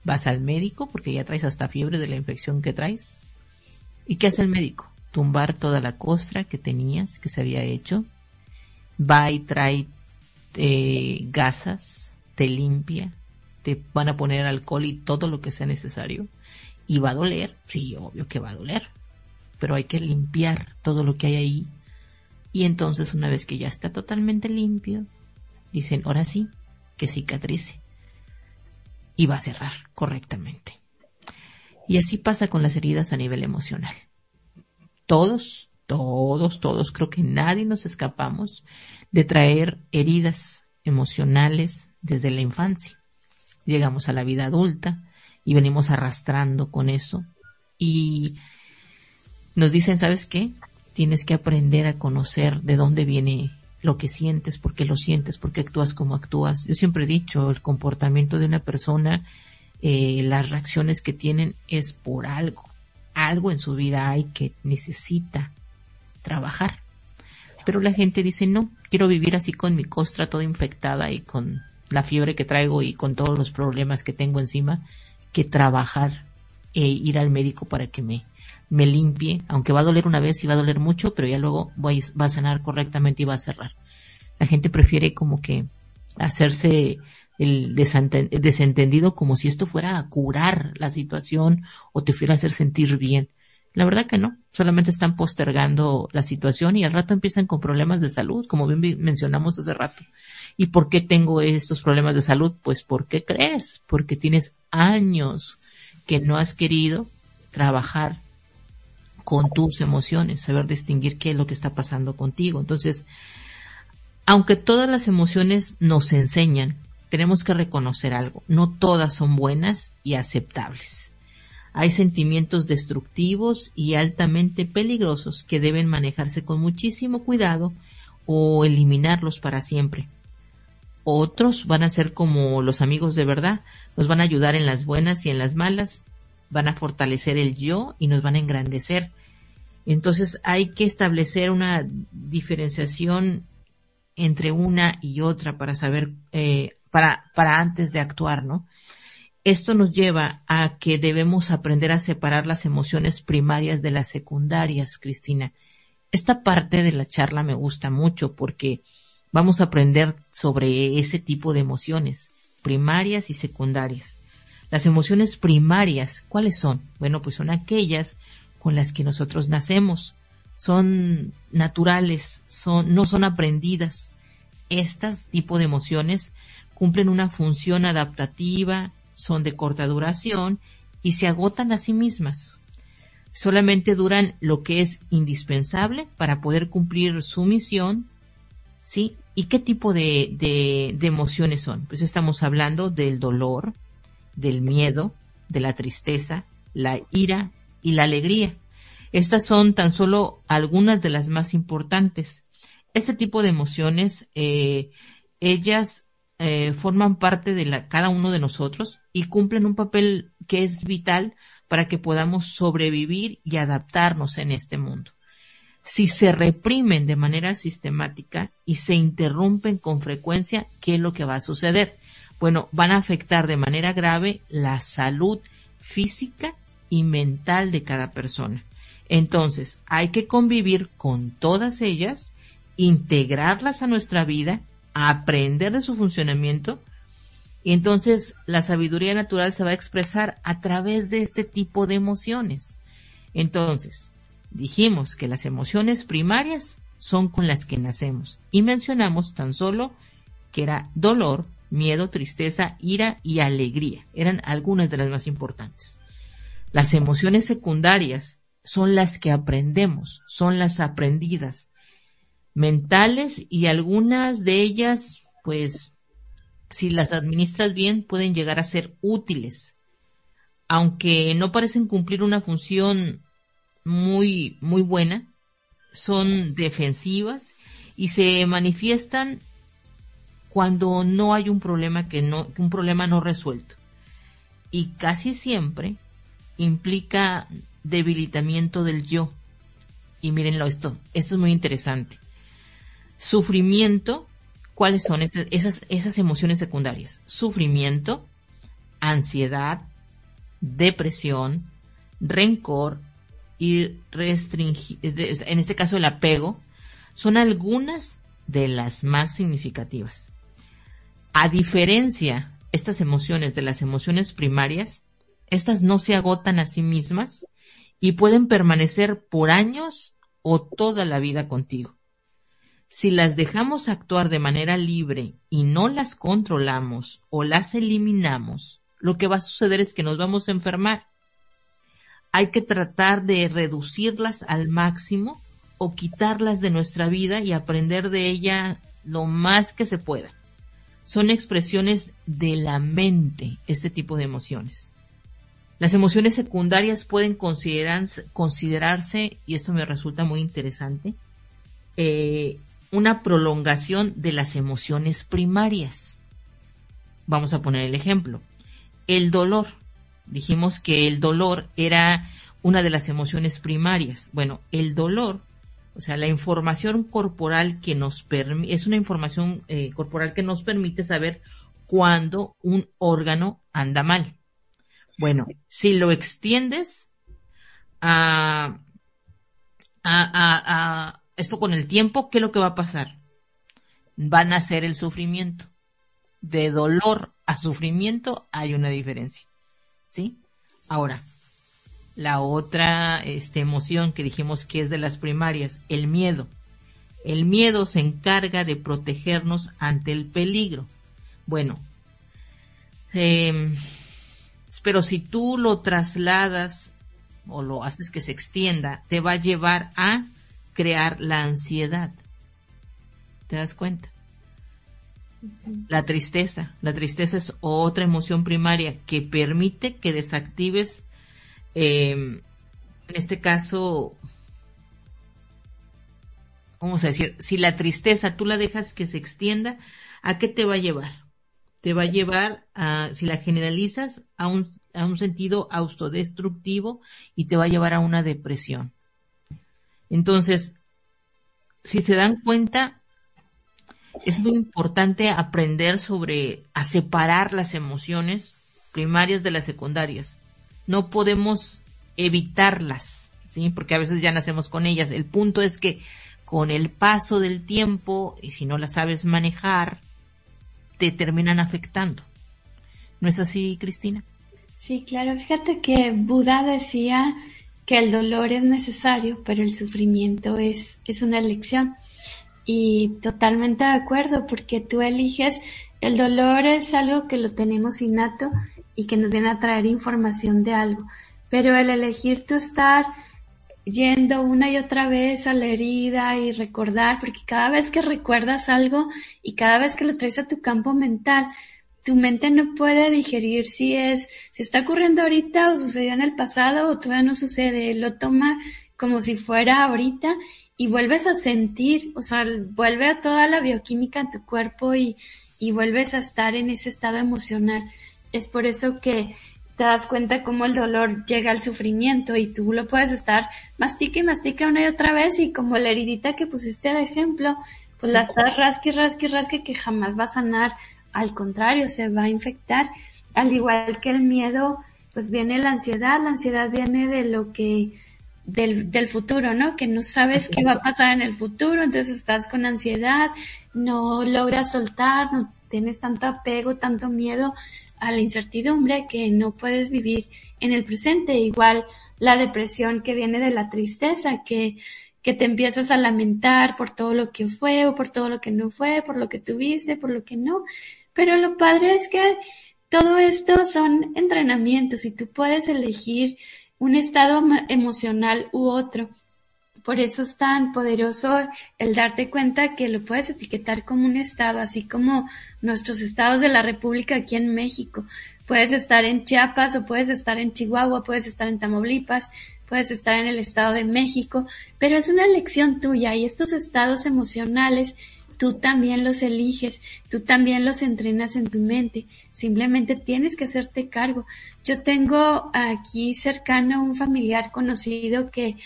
Vas al médico porque ya traes hasta fiebre de la infección que traes. ¿Y qué hace el médico? Tumbar toda la costra que tenías, que se había hecho. Va y trae eh, gasas, te limpia, te van a poner alcohol y todo lo que sea necesario. Y va a doler, sí, obvio que va a doler. Pero hay que limpiar todo lo que hay ahí y entonces una vez que ya está totalmente limpio, dicen, ahora sí, que cicatrice. Y va a cerrar correctamente. Y así pasa con las heridas a nivel emocional. Todos, todos, todos, creo que nadie nos escapamos de traer heridas emocionales desde la infancia. Llegamos a la vida adulta y venimos arrastrando con eso. Y nos dicen, ¿sabes qué? Tienes que aprender a conocer de dónde viene lo que sientes, por qué lo sientes, por qué actúas como actúas. Yo siempre he dicho, el comportamiento de una persona, eh, las reacciones que tienen es por algo. Algo en su vida hay que necesita trabajar. Pero la gente dice, no, quiero vivir así con mi costra toda infectada y con la fiebre que traigo y con todos los problemas que tengo encima, que trabajar e ir al médico para que me me limpie, aunque va a doler una vez y va a doler mucho, pero ya luego voy, va a sanar correctamente y va a cerrar. La gente prefiere como que hacerse el desentendido como si esto fuera a curar la situación o te fuera a hacer sentir bien. La verdad que no, solamente están postergando la situación y al rato empiezan con problemas de salud, como bien mencionamos hace rato. ¿Y por qué tengo estos problemas de salud? Pues ¿por qué crees? Porque tienes años que no has querido trabajar con tus emociones, saber distinguir qué es lo que está pasando contigo. Entonces, aunque todas las emociones nos enseñan, tenemos que reconocer algo. No todas son buenas y aceptables. Hay sentimientos destructivos y altamente peligrosos que deben manejarse con muchísimo cuidado o eliminarlos para siempre. Otros van a ser como los amigos de verdad, nos van a ayudar en las buenas y en las malas, van a fortalecer el yo y nos van a engrandecer. Entonces hay que establecer una diferenciación entre una y otra para saber, eh, para, para antes de actuar, ¿no? Esto nos lleva a que debemos aprender a separar las emociones primarias de las secundarias, Cristina. Esta parte de la charla me gusta mucho porque vamos a aprender sobre ese tipo de emociones, primarias y secundarias. Las emociones primarias, ¿cuáles son? Bueno, pues son aquellas con las que nosotros nacemos. Son naturales, son, no son aprendidas. Estas tipo de emociones cumplen una función adaptativa, son de corta duración y se agotan a sí mismas. Solamente duran lo que es indispensable para poder cumplir su misión, ¿sí? ¿Y qué tipo de, de, de emociones son? Pues estamos hablando del dolor, del miedo, de la tristeza, la ira y la alegría. Estas son tan solo algunas de las más importantes. Este tipo de emociones, eh, ellas eh, forman parte de cada uno de nosotros y cumplen un papel que es vital para que podamos sobrevivir y adaptarnos en este mundo. Si se reprimen de manera sistemática y se interrumpen con frecuencia, ¿qué es lo que va a suceder? Bueno, van a afectar de manera grave la salud física y mental de cada persona. Entonces, hay que convivir con todas ellas, integrarlas a nuestra vida aprender de su funcionamiento y entonces la sabiduría natural se va a expresar a través de este tipo de emociones. Entonces, dijimos que las emociones primarias son con las que nacemos y mencionamos tan solo que era dolor, miedo, tristeza, ira y alegría. Eran algunas de las más importantes. Las emociones secundarias son las que aprendemos, son las aprendidas, mentales y algunas de ellas, pues, si las administras bien, pueden llegar a ser útiles. Aunque no parecen cumplir una función muy, muy buena, son defensivas y se manifiestan cuando no hay un problema que no, un problema no resuelto. Y casi siempre implica debilitamiento del yo. Y mírenlo esto, esto es muy interesante sufrimiento, ¿cuáles son esas, esas emociones secundarias? Sufrimiento, ansiedad, depresión, rencor y restringir, en este caso el apego, son algunas de las más significativas. A diferencia, estas emociones de las emociones primarias, estas no se agotan a sí mismas y pueden permanecer por años o toda la vida contigo. Si las dejamos actuar de manera libre y no las controlamos o las eliminamos, lo que va a suceder es que nos vamos a enfermar. Hay que tratar de reducirlas al máximo o quitarlas de nuestra vida y aprender de ella lo más que se pueda. Son expresiones de la mente, este tipo de emociones. Las emociones secundarias pueden considerarse, y esto me resulta muy interesante, eh, una prolongación de las emociones primarias. Vamos a poner el ejemplo. El dolor. Dijimos que el dolor era una de las emociones primarias. Bueno, el dolor, o sea, la información corporal que nos permite, es una información eh, corporal que nos permite saber cuándo un órgano anda mal. Bueno, si lo extiendes a, a, a esto con el tiempo, ¿qué es lo que va a pasar? Van a ser el sufrimiento. De dolor a sufrimiento hay una diferencia. ¿Sí? Ahora, la otra este, emoción que dijimos que es de las primarias, el miedo. El miedo se encarga de protegernos ante el peligro. Bueno, em, pero si tú lo trasladas o lo haces que se extienda, te va a llevar a crear la ansiedad. ¿Te das cuenta? La tristeza. La tristeza es otra emoción primaria que permite que desactives, em, en este caso, vamos a decir, si la tristeza tú la dejas que se extienda, ¿a qué te va a llevar? Te va a llevar a, si la generalizas, a un a un sentido autodestructivo y te va a llevar a una depresión. Entonces, si se dan cuenta, es muy importante aprender sobre a separar las emociones primarias de las secundarias. No podemos evitarlas, ¿sí? Porque a veces ya nacemos con ellas. El punto es que con el paso del tiempo, y si no las sabes manejar, te terminan afectando. ¿No es así, Cristina? Sí, claro. Fíjate que Buda decía que el dolor es necesario, pero el sufrimiento es, es una elección. Y totalmente de acuerdo, porque tú eliges, el dolor es algo que lo tenemos innato y que nos viene a traer información de algo. Pero el elegir tú estar yendo una y otra vez a la herida y recordar, porque cada vez que recuerdas algo y cada vez que lo traes a tu campo mental, tu mente no puede digerir si es, si está ocurriendo ahorita o sucedió en el pasado o todavía no sucede, lo toma como si fuera ahorita y vuelves a sentir, o sea, vuelve a toda la bioquímica en tu cuerpo y, y vuelves a estar en ese estado emocional. Es por eso que te das cuenta cómo el dolor llega al sufrimiento y tú lo puedes estar mastica y mastica una y otra vez y como la heridita que pusiste de ejemplo, pues la estás rasque, rasque, rasque que jamás va a sanar, al contrario, se va a infectar, al igual que el miedo, pues viene la ansiedad, la ansiedad viene de lo que, del, del futuro, ¿no? Que no sabes qué va a pasar en el futuro, entonces estás con ansiedad, no logras soltar, no tienes tanto apego, tanto miedo a la incertidumbre que no puedes vivir en el presente. Igual la depresión que viene de la tristeza, que, que te empiezas a lamentar por todo lo que fue o por todo lo que no fue, por lo que tuviste, por lo que no. Pero lo padre es que todo esto son entrenamientos y tú puedes elegir un estado emocional u otro. Por eso es tan poderoso el darte cuenta que lo puedes etiquetar como un estado, así como nuestros estados de la República aquí en México. Puedes estar en Chiapas o puedes estar en Chihuahua, puedes estar en Tamaulipas, puedes estar en el Estado de México, pero es una elección tuya y estos estados emocionales tú también los eliges, tú también los entrenas en tu mente, simplemente tienes que hacerte cargo. Yo tengo aquí cercano un familiar conocido que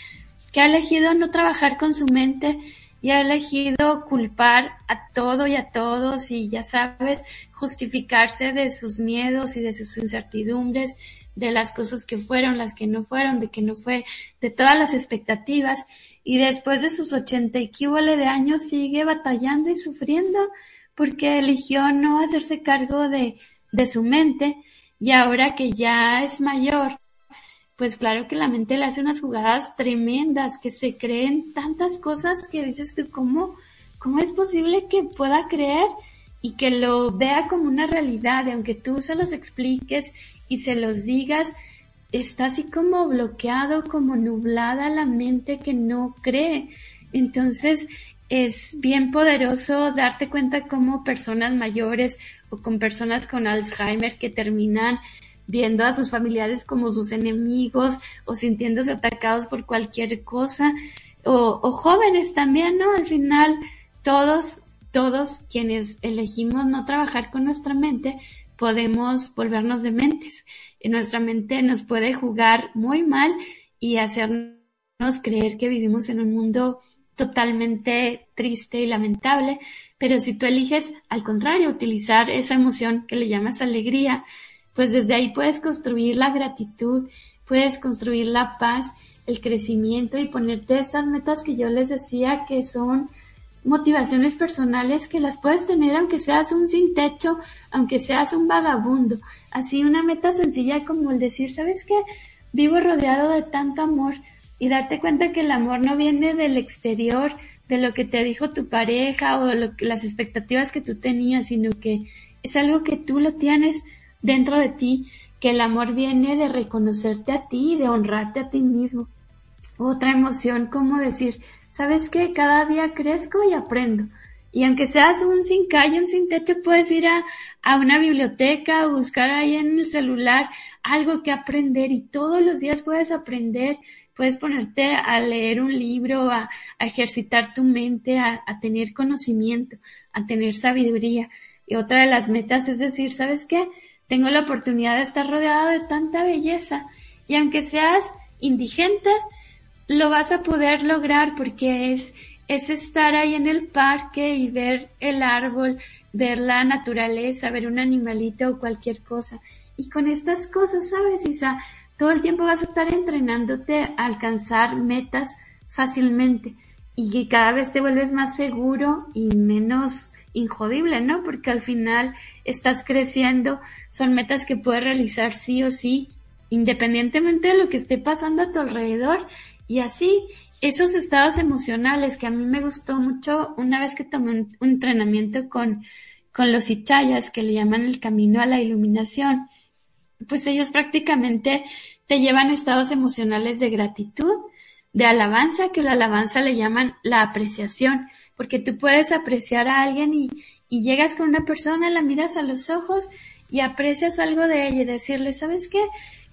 que ha elegido no trabajar con su mente y ha elegido culpar a todo y a todos y ya sabes, justificarse de sus miedos y de sus incertidumbres, de las cosas que fueron, las que no fueron, de que no fue, de todas las expectativas y después de sus ochenta y de años sigue batallando y sufriendo porque eligió no hacerse cargo de, de su mente y ahora que ya es mayor, pues claro que la mente le hace unas jugadas tremendas, que se creen tantas cosas que dices que cómo, cómo es posible que pueda creer y que lo vea como una realidad, y aunque tú se los expliques y se los digas, está así como bloqueado, como nublada la mente que no cree. Entonces, es bien poderoso darte cuenta cómo personas mayores o con personas con Alzheimer que terminan viendo a sus familiares como sus enemigos o sintiéndose atacados por cualquier cosa o, o jóvenes también, ¿no? Al final todos, todos quienes elegimos no trabajar con nuestra mente podemos volvernos dementes. Y nuestra mente nos puede jugar muy mal y hacernos creer que vivimos en un mundo totalmente triste y lamentable, pero si tú eliges, al contrario, utilizar esa emoción que le llamas alegría, pues desde ahí puedes construir la gratitud, puedes construir la paz, el crecimiento y ponerte estas metas que yo les decía que son motivaciones personales que las puedes tener aunque seas un sin techo, aunque seas un vagabundo. Así una meta sencilla como el decir, ¿sabes qué? Vivo rodeado de tanto amor y darte cuenta que el amor no viene del exterior, de lo que te dijo tu pareja o lo que, las expectativas que tú tenías, sino que es algo que tú lo tienes dentro de ti, que el amor viene de reconocerte a ti de honrarte a ti mismo. Otra emoción como decir, ¿sabes qué? Cada día crezco y aprendo. Y aunque seas un sin calle, un sin techo, puedes ir a, a una biblioteca o buscar ahí en el celular algo que aprender y todos los días puedes aprender, puedes ponerte a leer un libro, a, a ejercitar tu mente, a, a, tener conocimiento, a tener sabiduría. Y otra de las metas es decir, ¿sabes qué? tengo la oportunidad de estar rodeado de tanta belleza y aunque seas indigente, lo vas a poder lograr porque es, es estar ahí en el parque y ver el árbol, ver la naturaleza, ver un animalito o cualquier cosa. Y con estas cosas, ¿sabes, Isa? Todo el tiempo vas a estar entrenándote a alcanzar metas fácilmente y que cada vez te vuelves más seguro y menos injodible, ¿no? Porque al final estás creciendo, son metas que puedes realizar sí o sí, independientemente de lo que esté pasando a tu alrededor y así esos estados emocionales que a mí me gustó mucho una vez que tomé un, entrenamiento con, con los Ichayas que le llaman el camino a la iluminación, pues ellos prácticamente te llevan estados emocionales de gratitud, de alabanza, que la alabanza le llaman la apreciación, porque tú puedes apreciar a alguien y, y llegas con una persona, la miras a los ojos y aprecias algo de ella y decirle, ¿sabes qué?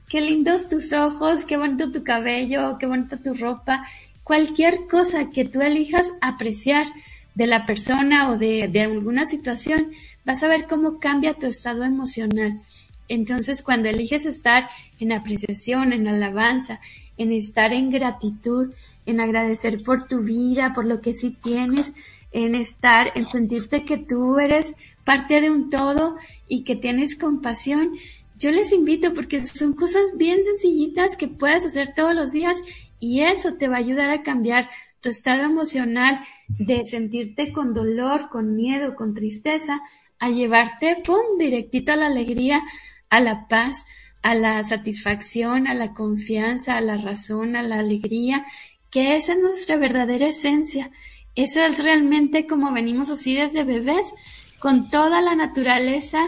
Qué lindos tus ojos, qué bonito tu cabello, qué bonita tu ropa. Cualquier cosa que tú elijas apreciar de la persona o de, de alguna situación, vas a ver cómo cambia tu estado emocional. Entonces, cuando eliges estar en apreciación, en alabanza, en estar en gratitud, en agradecer por tu vida, por lo que sí tienes, en estar, en sentirte que tú eres parte de un todo y que tienes compasión, yo les invito porque son cosas bien sencillitas que puedes hacer todos los días y eso te va a ayudar a cambiar tu estado emocional de sentirte con dolor, con miedo, con tristeza, a llevarte, pum, directito a la alegría, a la paz, a la satisfacción, a la confianza, a la razón, a la alegría, que esa es nuestra verdadera esencia. Esa es realmente como venimos así desde bebés, con toda la naturaleza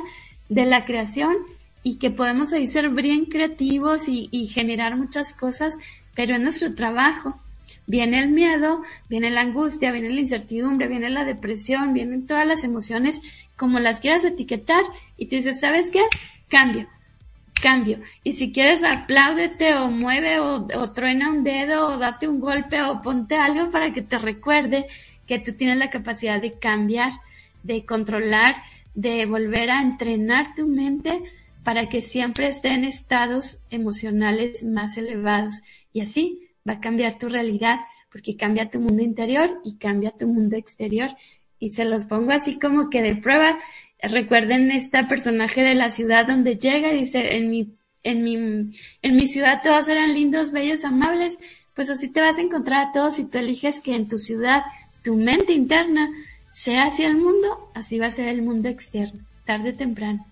de la creación y que podemos ahí ser bien creativos y, generar muchas cosas, pero es nuestro trabajo. Viene el miedo, viene la angustia, viene la incertidumbre, viene la depresión, vienen todas las emociones como las quieras etiquetar y tú dices, ¿sabes qué? Cambio cambio. Y si quieres apláudete o mueve o, truena un dedo o date un golpe o ponte algo para que te recuerde que tú tienes la capacidad de cambiar, de controlar, de volver a entrenar tu mente para que siempre esté en estados emocionales más elevados. Y así va a cambiar tu realidad porque cambia tu mundo interior y cambia tu mundo exterior. Y se los pongo así como que de prueba recuerden este personaje de la ciudad donde llega y dice, en mi, en mi, en mi ciudad todos eran lindos, bellos, amables, pues así te vas a encontrar a todos si tú eliges que en tu ciudad tu mente interna sea hacia el mundo, así va a ser el mundo externo, tarde o temprano.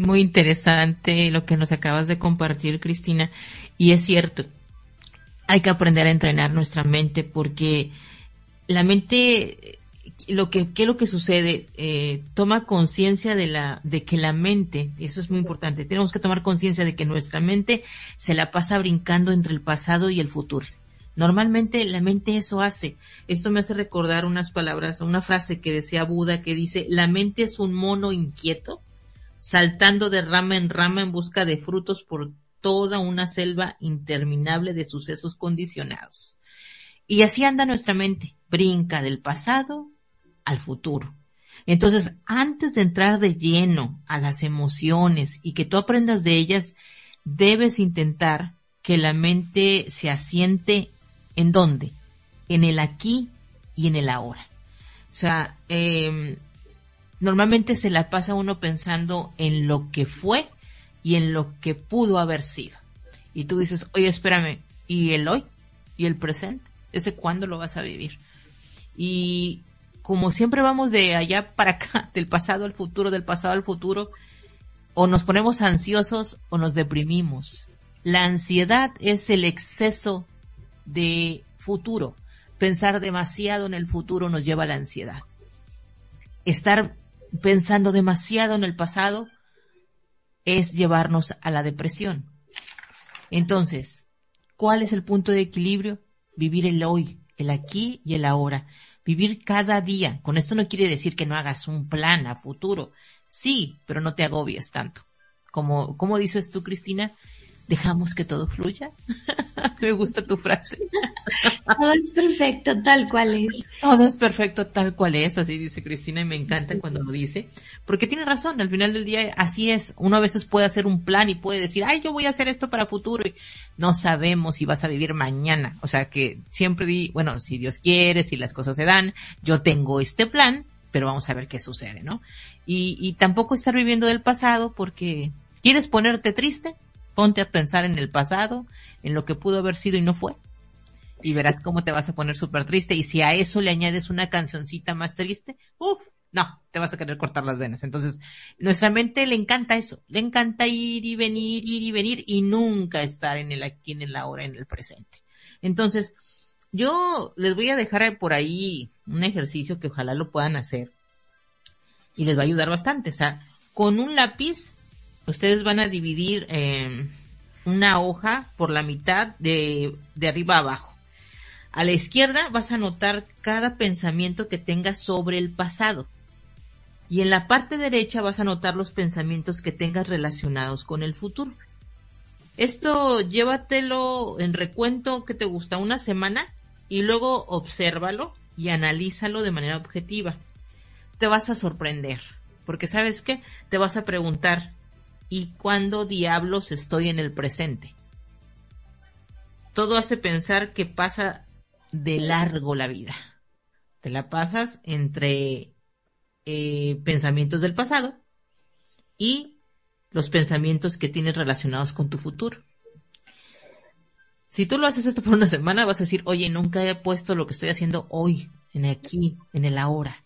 Muy interesante lo que nos acabas de compartir, Cristina. Y es cierto, hay que aprender a entrenar nuestra mente porque la mente lo que, ¿qué es lo que sucede? Eh, toma conciencia de la, de que la mente, eso es muy importante, tenemos que tomar conciencia de que nuestra mente se la pasa brincando entre el pasado y el futuro. Normalmente la mente eso hace. Esto me hace recordar unas palabras, una frase que decía Buda que dice, la mente es un mono inquieto, saltando de rama en rama en busca de frutos por toda una selva interminable de sucesos condicionados. Y así anda nuestra mente, brinca del pasado al futuro. Entonces, antes de entrar de lleno a las emociones y que tú aprendas de ellas, debes intentar que la mente se asiente en dónde? En el aquí y en el ahora. O sea, em, normalmente se la pasa uno pensando en lo que fue y en lo que pudo haber sido. Y tú dices, oye, espérame, ¿y el hoy? ¿Y el presente? ¿Ese cuándo lo vas a vivir? Y como siempre vamos de allá para acá, del pasado al futuro, del pasado al futuro, o nos ponemos ansiosos o nos deprimimos. La ansiedad es el exceso de futuro. Pensar demasiado en el futuro nos lleva a la ansiedad. Estar pensando demasiado en el pasado es llevarnos a la depresión. Entonces, ¿cuál es el punto de equilibrio? Vivir el hoy, el aquí y el ahora vivir cada día. Con esto no quiere decir que no hagas un plan a futuro. Sí, pero no te agobies tanto. Como, como dices tú, Cristina, dejamos que todo fluya. Me gusta tu frase. todo es perfecto tal cual es. Todo es perfecto tal cual es, así dice Cristina y me encanta cuando lo dice, porque tiene razón, al final del día así es, uno a veces puede hacer un plan y puede decir, ay, yo voy a hacer esto para futuro y no sabemos si vas a vivir mañana, o sea que siempre di, bueno, si Dios quiere, si las cosas se dan, yo tengo este plan, pero vamos a ver qué sucede, ¿no? Y, y tampoco estar viviendo del pasado porque quieres ponerte triste, Ponte a pensar en el pasado, en lo que pudo haber sido y no fue. Y verás cómo te vas a poner súper triste. Y si a eso le añades una cancioncita más triste, uff, no, te vas a querer cortar las venas. Entonces, nuestra mente le encanta eso. Le encanta ir y venir, ir y venir y nunca estar en el aquí, en el ahora, en el presente. Entonces, yo les voy a dejar por ahí un ejercicio que ojalá lo puedan hacer. Y les va a ayudar bastante. O sea, con un lápiz ustedes van a dividir eh, una hoja por la mitad de, de arriba abajo. A la izquierda vas a anotar cada pensamiento que tengas sobre el pasado. Y en la parte derecha vas a anotar los pensamientos que tengas relacionados con el futuro. Esto llévatelo en recuento que te gusta una semana y luego obsérvalo y analízalo de manera objetiva. Te vas a sorprender, porque sabes qué, te vas a preguntar, y cuándo diablos estoy en el presente. Todo hace pensar que pasa de largo la vida. Te la pasas entre eh, pensamientos del pasado y los pensamientos que tienes relacionados con tu futuro. Si tú lo haces esto por una semana, vas a decir, oye, nunca he puesto lo que estoy haciendo hoy, en aquí, en el ahora.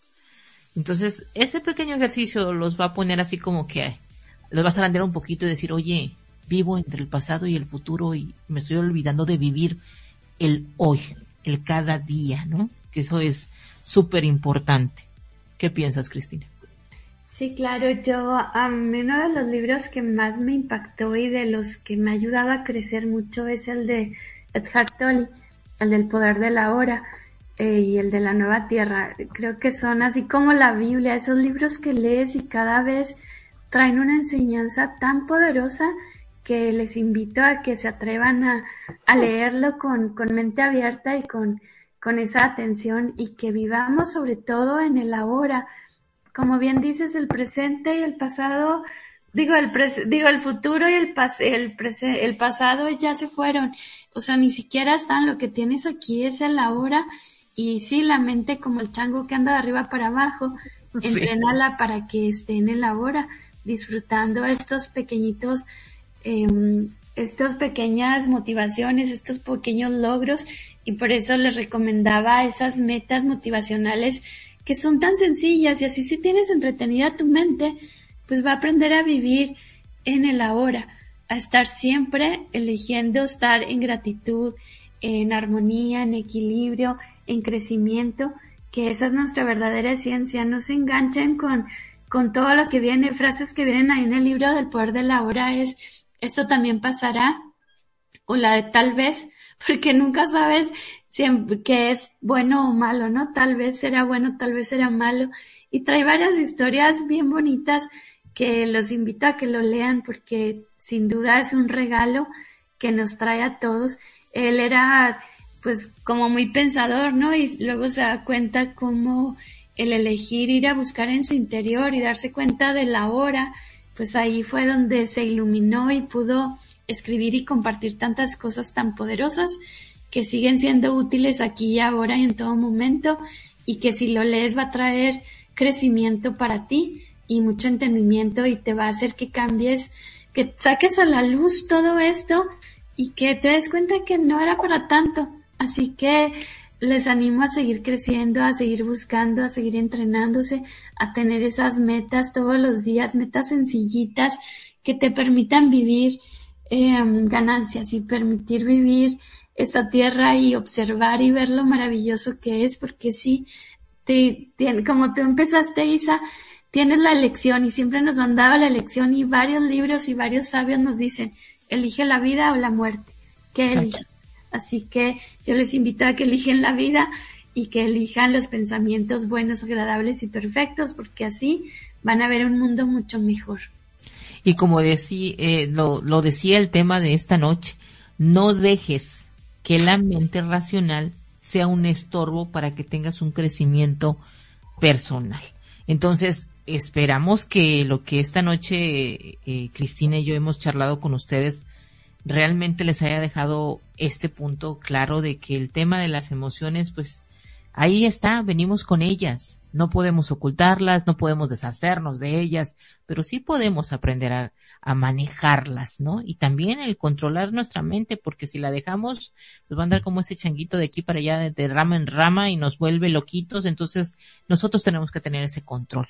Entonces, ese pequeño ejercicio los va a poner así como que les vas a alardear un poquito y decir, oye, vivo entre el pasado y el futuro y me estoy olvidando de vivir el hoy, el cada día, ¿no? Que eso es súper importante. ¿Qué piensas, Cristina? Sí, claro, yo, a mí uno de los libros que más me impactó y de los que me ha ayudado a crecer mucho es el de Eckhart Tolle, el del poder de la hora eh, y el de la nueva tierra. Creo que son así como la Biblia, esos libros que lees y cada vez traen una enseñanza tan poderosa que les invito a que se atrevan a, leerlo con, con, mente abierta y con, con esa atención y que vivamos sobre todo en el ahora. Como bien dices, el presente y el pasado, digo el, digo el futuro y el, el, el pasado ya se fueron. O sea, ni siquiera están, lo que tienes aquí es el ahora y sí, la mente como el chango que anda de arriba para abajo, entrenala para que esté en el ahora disfrutando estos pequeñitos, eh, estas pequeñas motivaciones, estos pequeños logros y por eso les recomendaba esas metas motivacionales que son tan sencillas y así si tienes entretenida tu mente, pues va a aprender a vivir en el ahora, a estar siempre eligiendo estar en gratitud, en armonía, en equilibrio, en crecimiento, que esa es nuestra verdadera ciencia. No se enganchen con con todo lo que viene, frases que vienen ahí en el libro del poder de la hora es, esto también pasará, o la de tal vez, porque nunca sabes si que es bueno o malo, ¿no? Tal vez será bueno, tal vez será malo. Y trae varias historias bien bonitas que los invito a que lo lean porque sin duda es un regalo que nos trae a todos. Él era pues como muy pensador, ¿no? Y luego se da cuenta cómo el elegir ir a buscar en su interior y darse cuenta de la hora, pues ahí fue donde se iluminó y pudo escribir y compartir tantas cosas tan poderosas que siguen siendo útiles aquí y ahora y en todo momento y que si lo lees va a traer crecimiento para ti y mucho entendimiento y te va a hacer que cambies, que saques a la luz todo esto y que te des cuenta que no era para tanto. Así que les animo a seguir creciendo, a seguir buscando, a seguir entrenándose, a tener esas metas todos los días, metas sencillitas que te permitan vivir em, ganancias y permitir vivir esa tierra y observar y ver lo maravilloso que es, porque sí, te, como tú empezaste, Isa, tienes la elección y siempre nos han dado la elección y varios libros y varios sabios nos dicen, elige la vida o la muerte. ¿Qué eliges? Así que yo les invito a que eligen la vida y que elijan los pensamientos buenos, agradables y perfectos, porque así van a ver un mundo mucho mejor. Y como decía, eh, lo, lo decía el tema de esta noche, no dejes que la mente racional sea un estorbo para que tengas un crecimiento personal. Entonces, esperamos que lo que esta noche eh, Cristina y yo hemos charlado con ustedes realmente les haya dejado este punto claro de que el tema de las emociones, pues ahí está, venimos con ellas. No podemos ocultarlas, no podemos deshacernos de ellas, pero sí podemos aprender a, a manejarlas, ¿no? Y también el controlar nuestra mente, porque si la dejamos, nos va a andar como ese changuito de aquí para allá, de rama en rama y nos vuelve loquitos, entonces nosotros tenemos que tener ese control.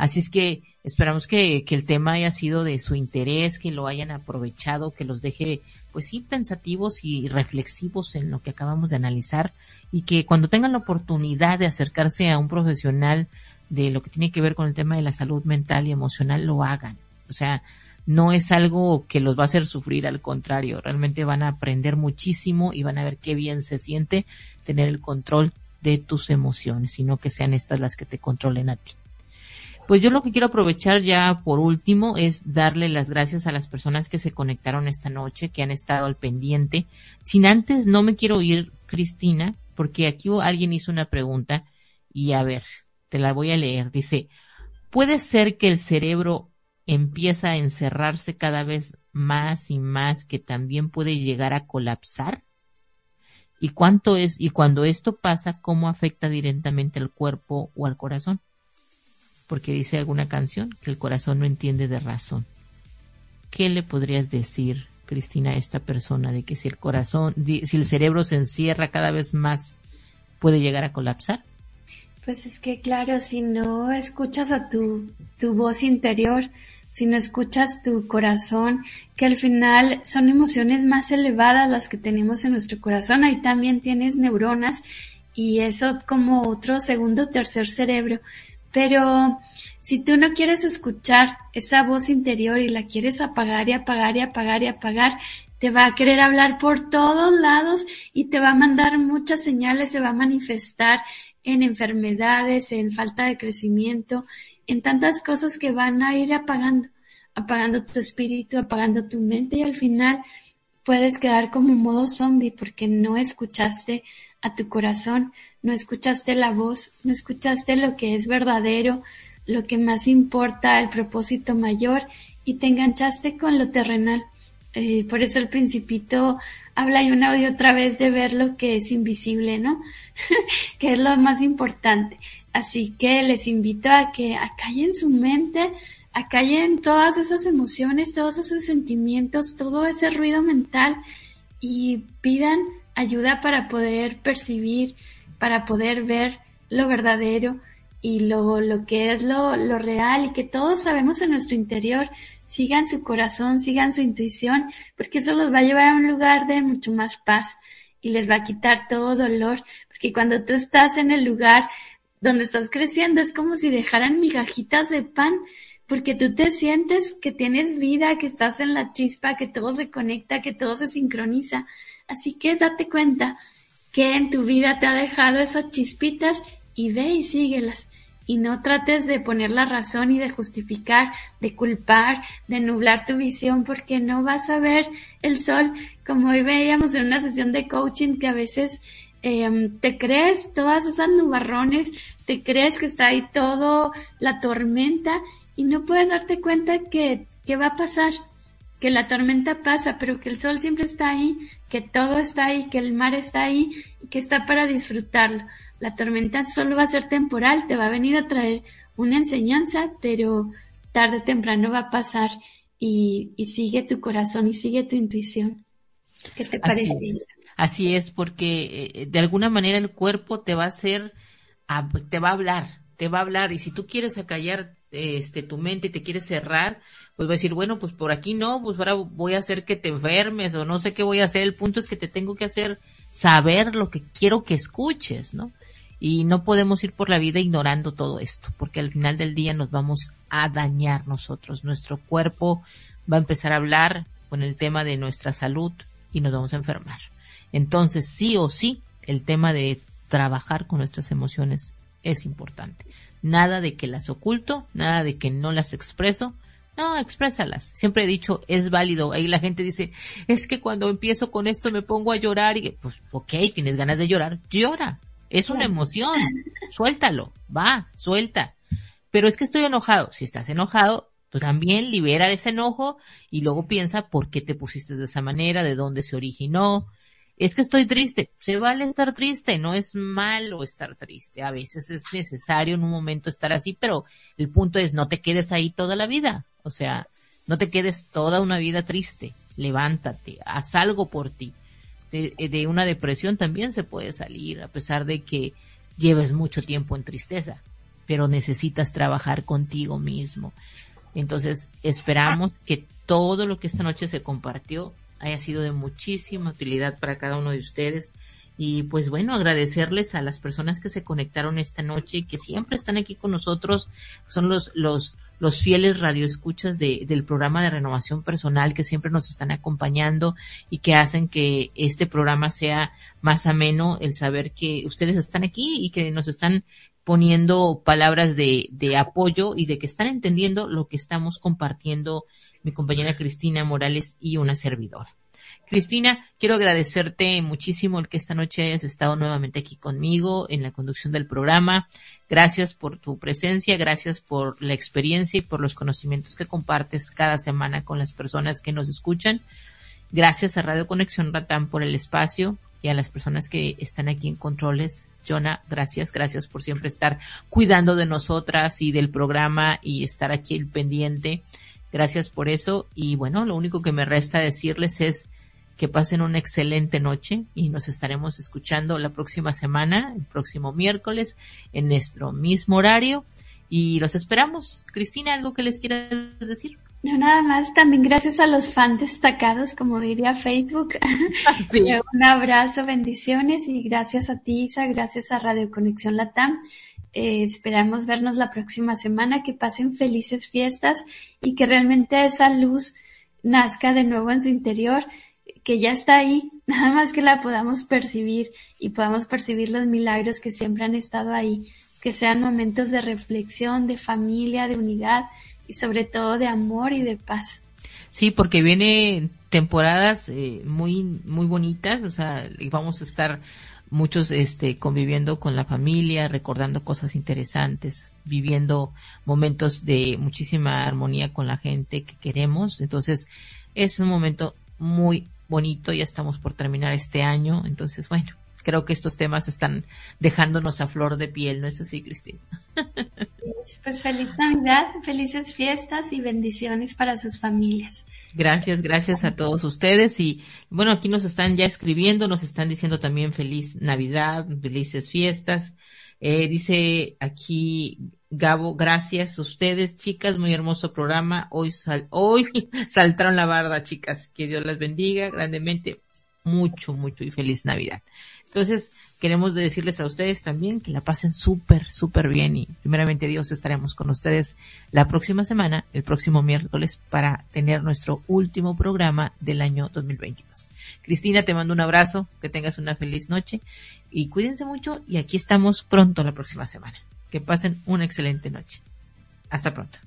Así es que esperamos que, el tema haya sido de su interés, que lo hayan aprovechado, que los deje, pues sí, pensativos y reflexivos en lo que acabamos de analizar y que cuando tengan la oportunidad de acercarse a un profesional de lo que tiene que ver con el tema de la salud mental y emocional, lo hagan. O sea, no es algo que los va a hacer sufrir, al contrario, realmente van a aprender muchísimo y van a ver qué bien se siente tener el control de tus emociones, sino que sean estas las que te controlen a ti. Pues yo lo que quiero aprovechar ya por último es darle las gracias a las personas que se conectaron esta noche, que han estado al pendiente. Sin antes no me quiero ir, Cristina, porque aquí alguien hizo una pregunta y a ver, te la voy a leer. Dice, ¿puede ser que el cerebro empieza a encerrarse cada vez más y más que también puede llegar a colapsar? ¿Y cuánto es, y cuando esto pasa, cómo afecta directamente al cuerpo o al corazón? Porque dice alguna canción que el corazón no entiende de razón. ¿Qué le podrías decir, Cristina, a esta persona de que si el corazón, si el cerebro se encierra cada vez más, puede llegar a colapsar? Pues es que claro, si no escuchas a tu, tu voz interior, si no escuchas tu corazón, que al final son emociones más elevadas las que tenemos en nuestro corazón, ahí también tienes neuronas y eso como otro segundo, tercer cerebro. Pero si tú no quieres escuchar esa voz interior y la quieres apagar y apagar y apagar y apagar, te va a querer hablar por todos lados y te va a mandar muchas señales, se va a manifestar en enfermedades, en falta de crecimiento, en tantas cosas que van a ir apagando, apagando tu espíritu, apagando tu mente y al final puedes quedar como modo zombie porque no escuchaste a tu corazón, no escuchaste la voz, no escuchaste lo que es verdadero, lo que más importa, el propósito mayor y te enganchaste con lo terrenal. Eh, por eso el principito habla y una y otra vez de ver lo que es invisible, ¿no? que es lo más importante. Así que les invito a que acallen su mente, acallen todas esas emociones, todos esos sentimientos, todo ese ruido mental y pidan ayuda para poder percibir para poder ver lo verdadero y lo, lo que es lo, lo real y que todos sabemos en nuestro interior. Sigan su corazón, sigan su intuición, porque eso los va a llevar a un lugar de mucho más paz y les va a quitar todo dolor, porque cuando tú estás en el lugar donde estás creciendo es como si dejaran migajitas de pan, porque tú te sientes que tienes vida, que estás en la chispa, que todo se conecta, que todo se sincroniza. Así que date cuenta que en tu vida te ha dejado esas chispitas y ve y síguelas. Y no trates de poner la razón y de justificar, de culpar, de nublar tu visión porque no vas a ver el sol como hoy veíamos en una sesión de coaching que a veces em, te crees todas esas nubarrones, te crees que está ahí todo la tormenta y no puedes darte cuenta que, que va a pasar, que la tormenta pasa, pero que el sol siempre está ahí, que todo está ahí, que el mar está ahí y que está para disfrutarlo. La tormenta solo va a ser temporal, te va a venir a traer una enseñanza, pero tarde o temprano va a pasar y, y sigue tu corazón y sigue tu intuición. ¿Qué te parece? Así es, porque eh, de alguna manera el cuerpo te va a hacer, te va a hablar, te va a hablar y si tú quieres acallar este tu mente y te quieres cerrar, pues va a decir, bueno, pues por aquí no, pues ahora voy a hacer que te enfermes o no sé qué voy a hacer. El punto es que te tengo que hacer saber lo que quiero que escuches, ¿no? Y no podemos ir por la vida ignorando todo esto, porque al final del día nos vamos a dañar nosotros. Nuestro cuerpo va a empezar a hablar con el tema de nuestra salud y nos vamos a enfermar. Entonces, sí o sí, el tema de trabajar con nuestras emociones es importante. Nada de que las oculto, nada de que no las expreso, No, exprésalas. Siempre he dicho, es válido. Ahí la gente dice, es que cuando empiezo con esto me pongo a llorar y pues, ok, tienes ganas de llorar, llora. Es una emoción. Suéltalo. Va, suelta. Pero es que estoy enojado. Si estás enojado, tú también libera ese enojo y luego piensa por qué te pusiste de esa manera, de dónde se originó, es que estoy triste. Se vale estar triste, no es malo estar triste. A veces es necesario en un momento estar así, pero el punto es no te quedes ahí toda la vida. O sea, no te quedes toda una vida triste. Levántate, haz algo por ti. De, de una depresión también se puede salir, a pesar de que lleves mucho tiempo en tristeza, pero necesitas trabajar contigo mismo. Entonces, esperamos que todo lo que esta noche se compartió haya sido de muchísima utilidad para cada uno de ustedes. Y pues bueno, agradecerles a las personas que se conectaron esta noche y que siempre están aquí con nosotros. Son los, los, los fieles radioescuchas de, del programa de renovación personal que siempre nos están acompañando y que hacen que este programa sea más ameno el saber que ustedes están aquí y que nos están poniendo palabras de, de apoyo y de que están entendiendo lo que estamos compartiendo mi compañera Cristina Morales y una servidora. Cristina, quiero agradecerte muchísimo el que esta noche hayas estado nuevamente aquí conmigo en la conducción del programa. Gracias por tu presencia, gracias por la experiencia y por los conocimientos que compartes cada semana con las personas que nos escuchan. Gracias a Radio Conexión Ratán por el espacio y a las personas que están aquí en controles. Jonah, gracias, gracias por siempre estar cuidando de nosotras y del programa y estar aquí el pendiente. Gracias por eso y bueno, lo único que me resta decirles es que pasen una excelente noche y nos estaremos escuchando la próxima semana, el próximo miércoles, en nuestro mismo horario y los esperamos. Cristina, ¿algo que les quieras decir? No, nada más, también gracias a los fans destacados, como diría Facebook. Un abrazo, bendiciones y gracias a ti, Isa, gracias a Radio Conexión Latam eh, esperamos vernos la próxima semana, que pasen felices fiestas y que realmente esa luz nazca de nuevo en su interior, que ya está ahí, nada más que la podamos percibir y podamos percibir los milagros que siempre han estado ahí, que sean momentos de reflexión, de familia, de unidad y sobre todo de amor y de paz. Sí, porque viene temporadas eh, muy muy bonitas, o sea, vamos a estar muchos este conviviendo con la familia, recordando cosas interesantes, viviendo momentos de muchísima armonía con la gente que queremos. Entonces, es un momento muy bonito, ya estamos por terminar este año, entonces bueno, creo que estos temas están dejándonos a flor de piel, ¿no es así, Cristina? Pues feliz Navidad, felices fiestas y bendiciones para sus familias. Gracias, gracias a todos ustedes y bueno, aquí nos están ya escribiendo, nos están diciendo también feliz Navidad, felices fiestas. Eh, dice aquí Gabo, gracias a ustedes, chicas, muy hermoso programa. Hoy sal, hoy saltaron la barda, chicas. Que Dios las bendiga grandemente. Mucho, mucho y feliz Navidad. Entonces, queremos decirles a ustedes también que la pasen súper, súper bien y primeramente Dios estaremos con ustedes la próxima semana, el próximo miércoles, para tener nuestro último programa del año 2022. Cristina, te mando un abrazo, que tengas una feliz noche y cuídense mucho y aquí estamos pronto la próxima semana. Que pasen una excelente noche. Hasta pronto.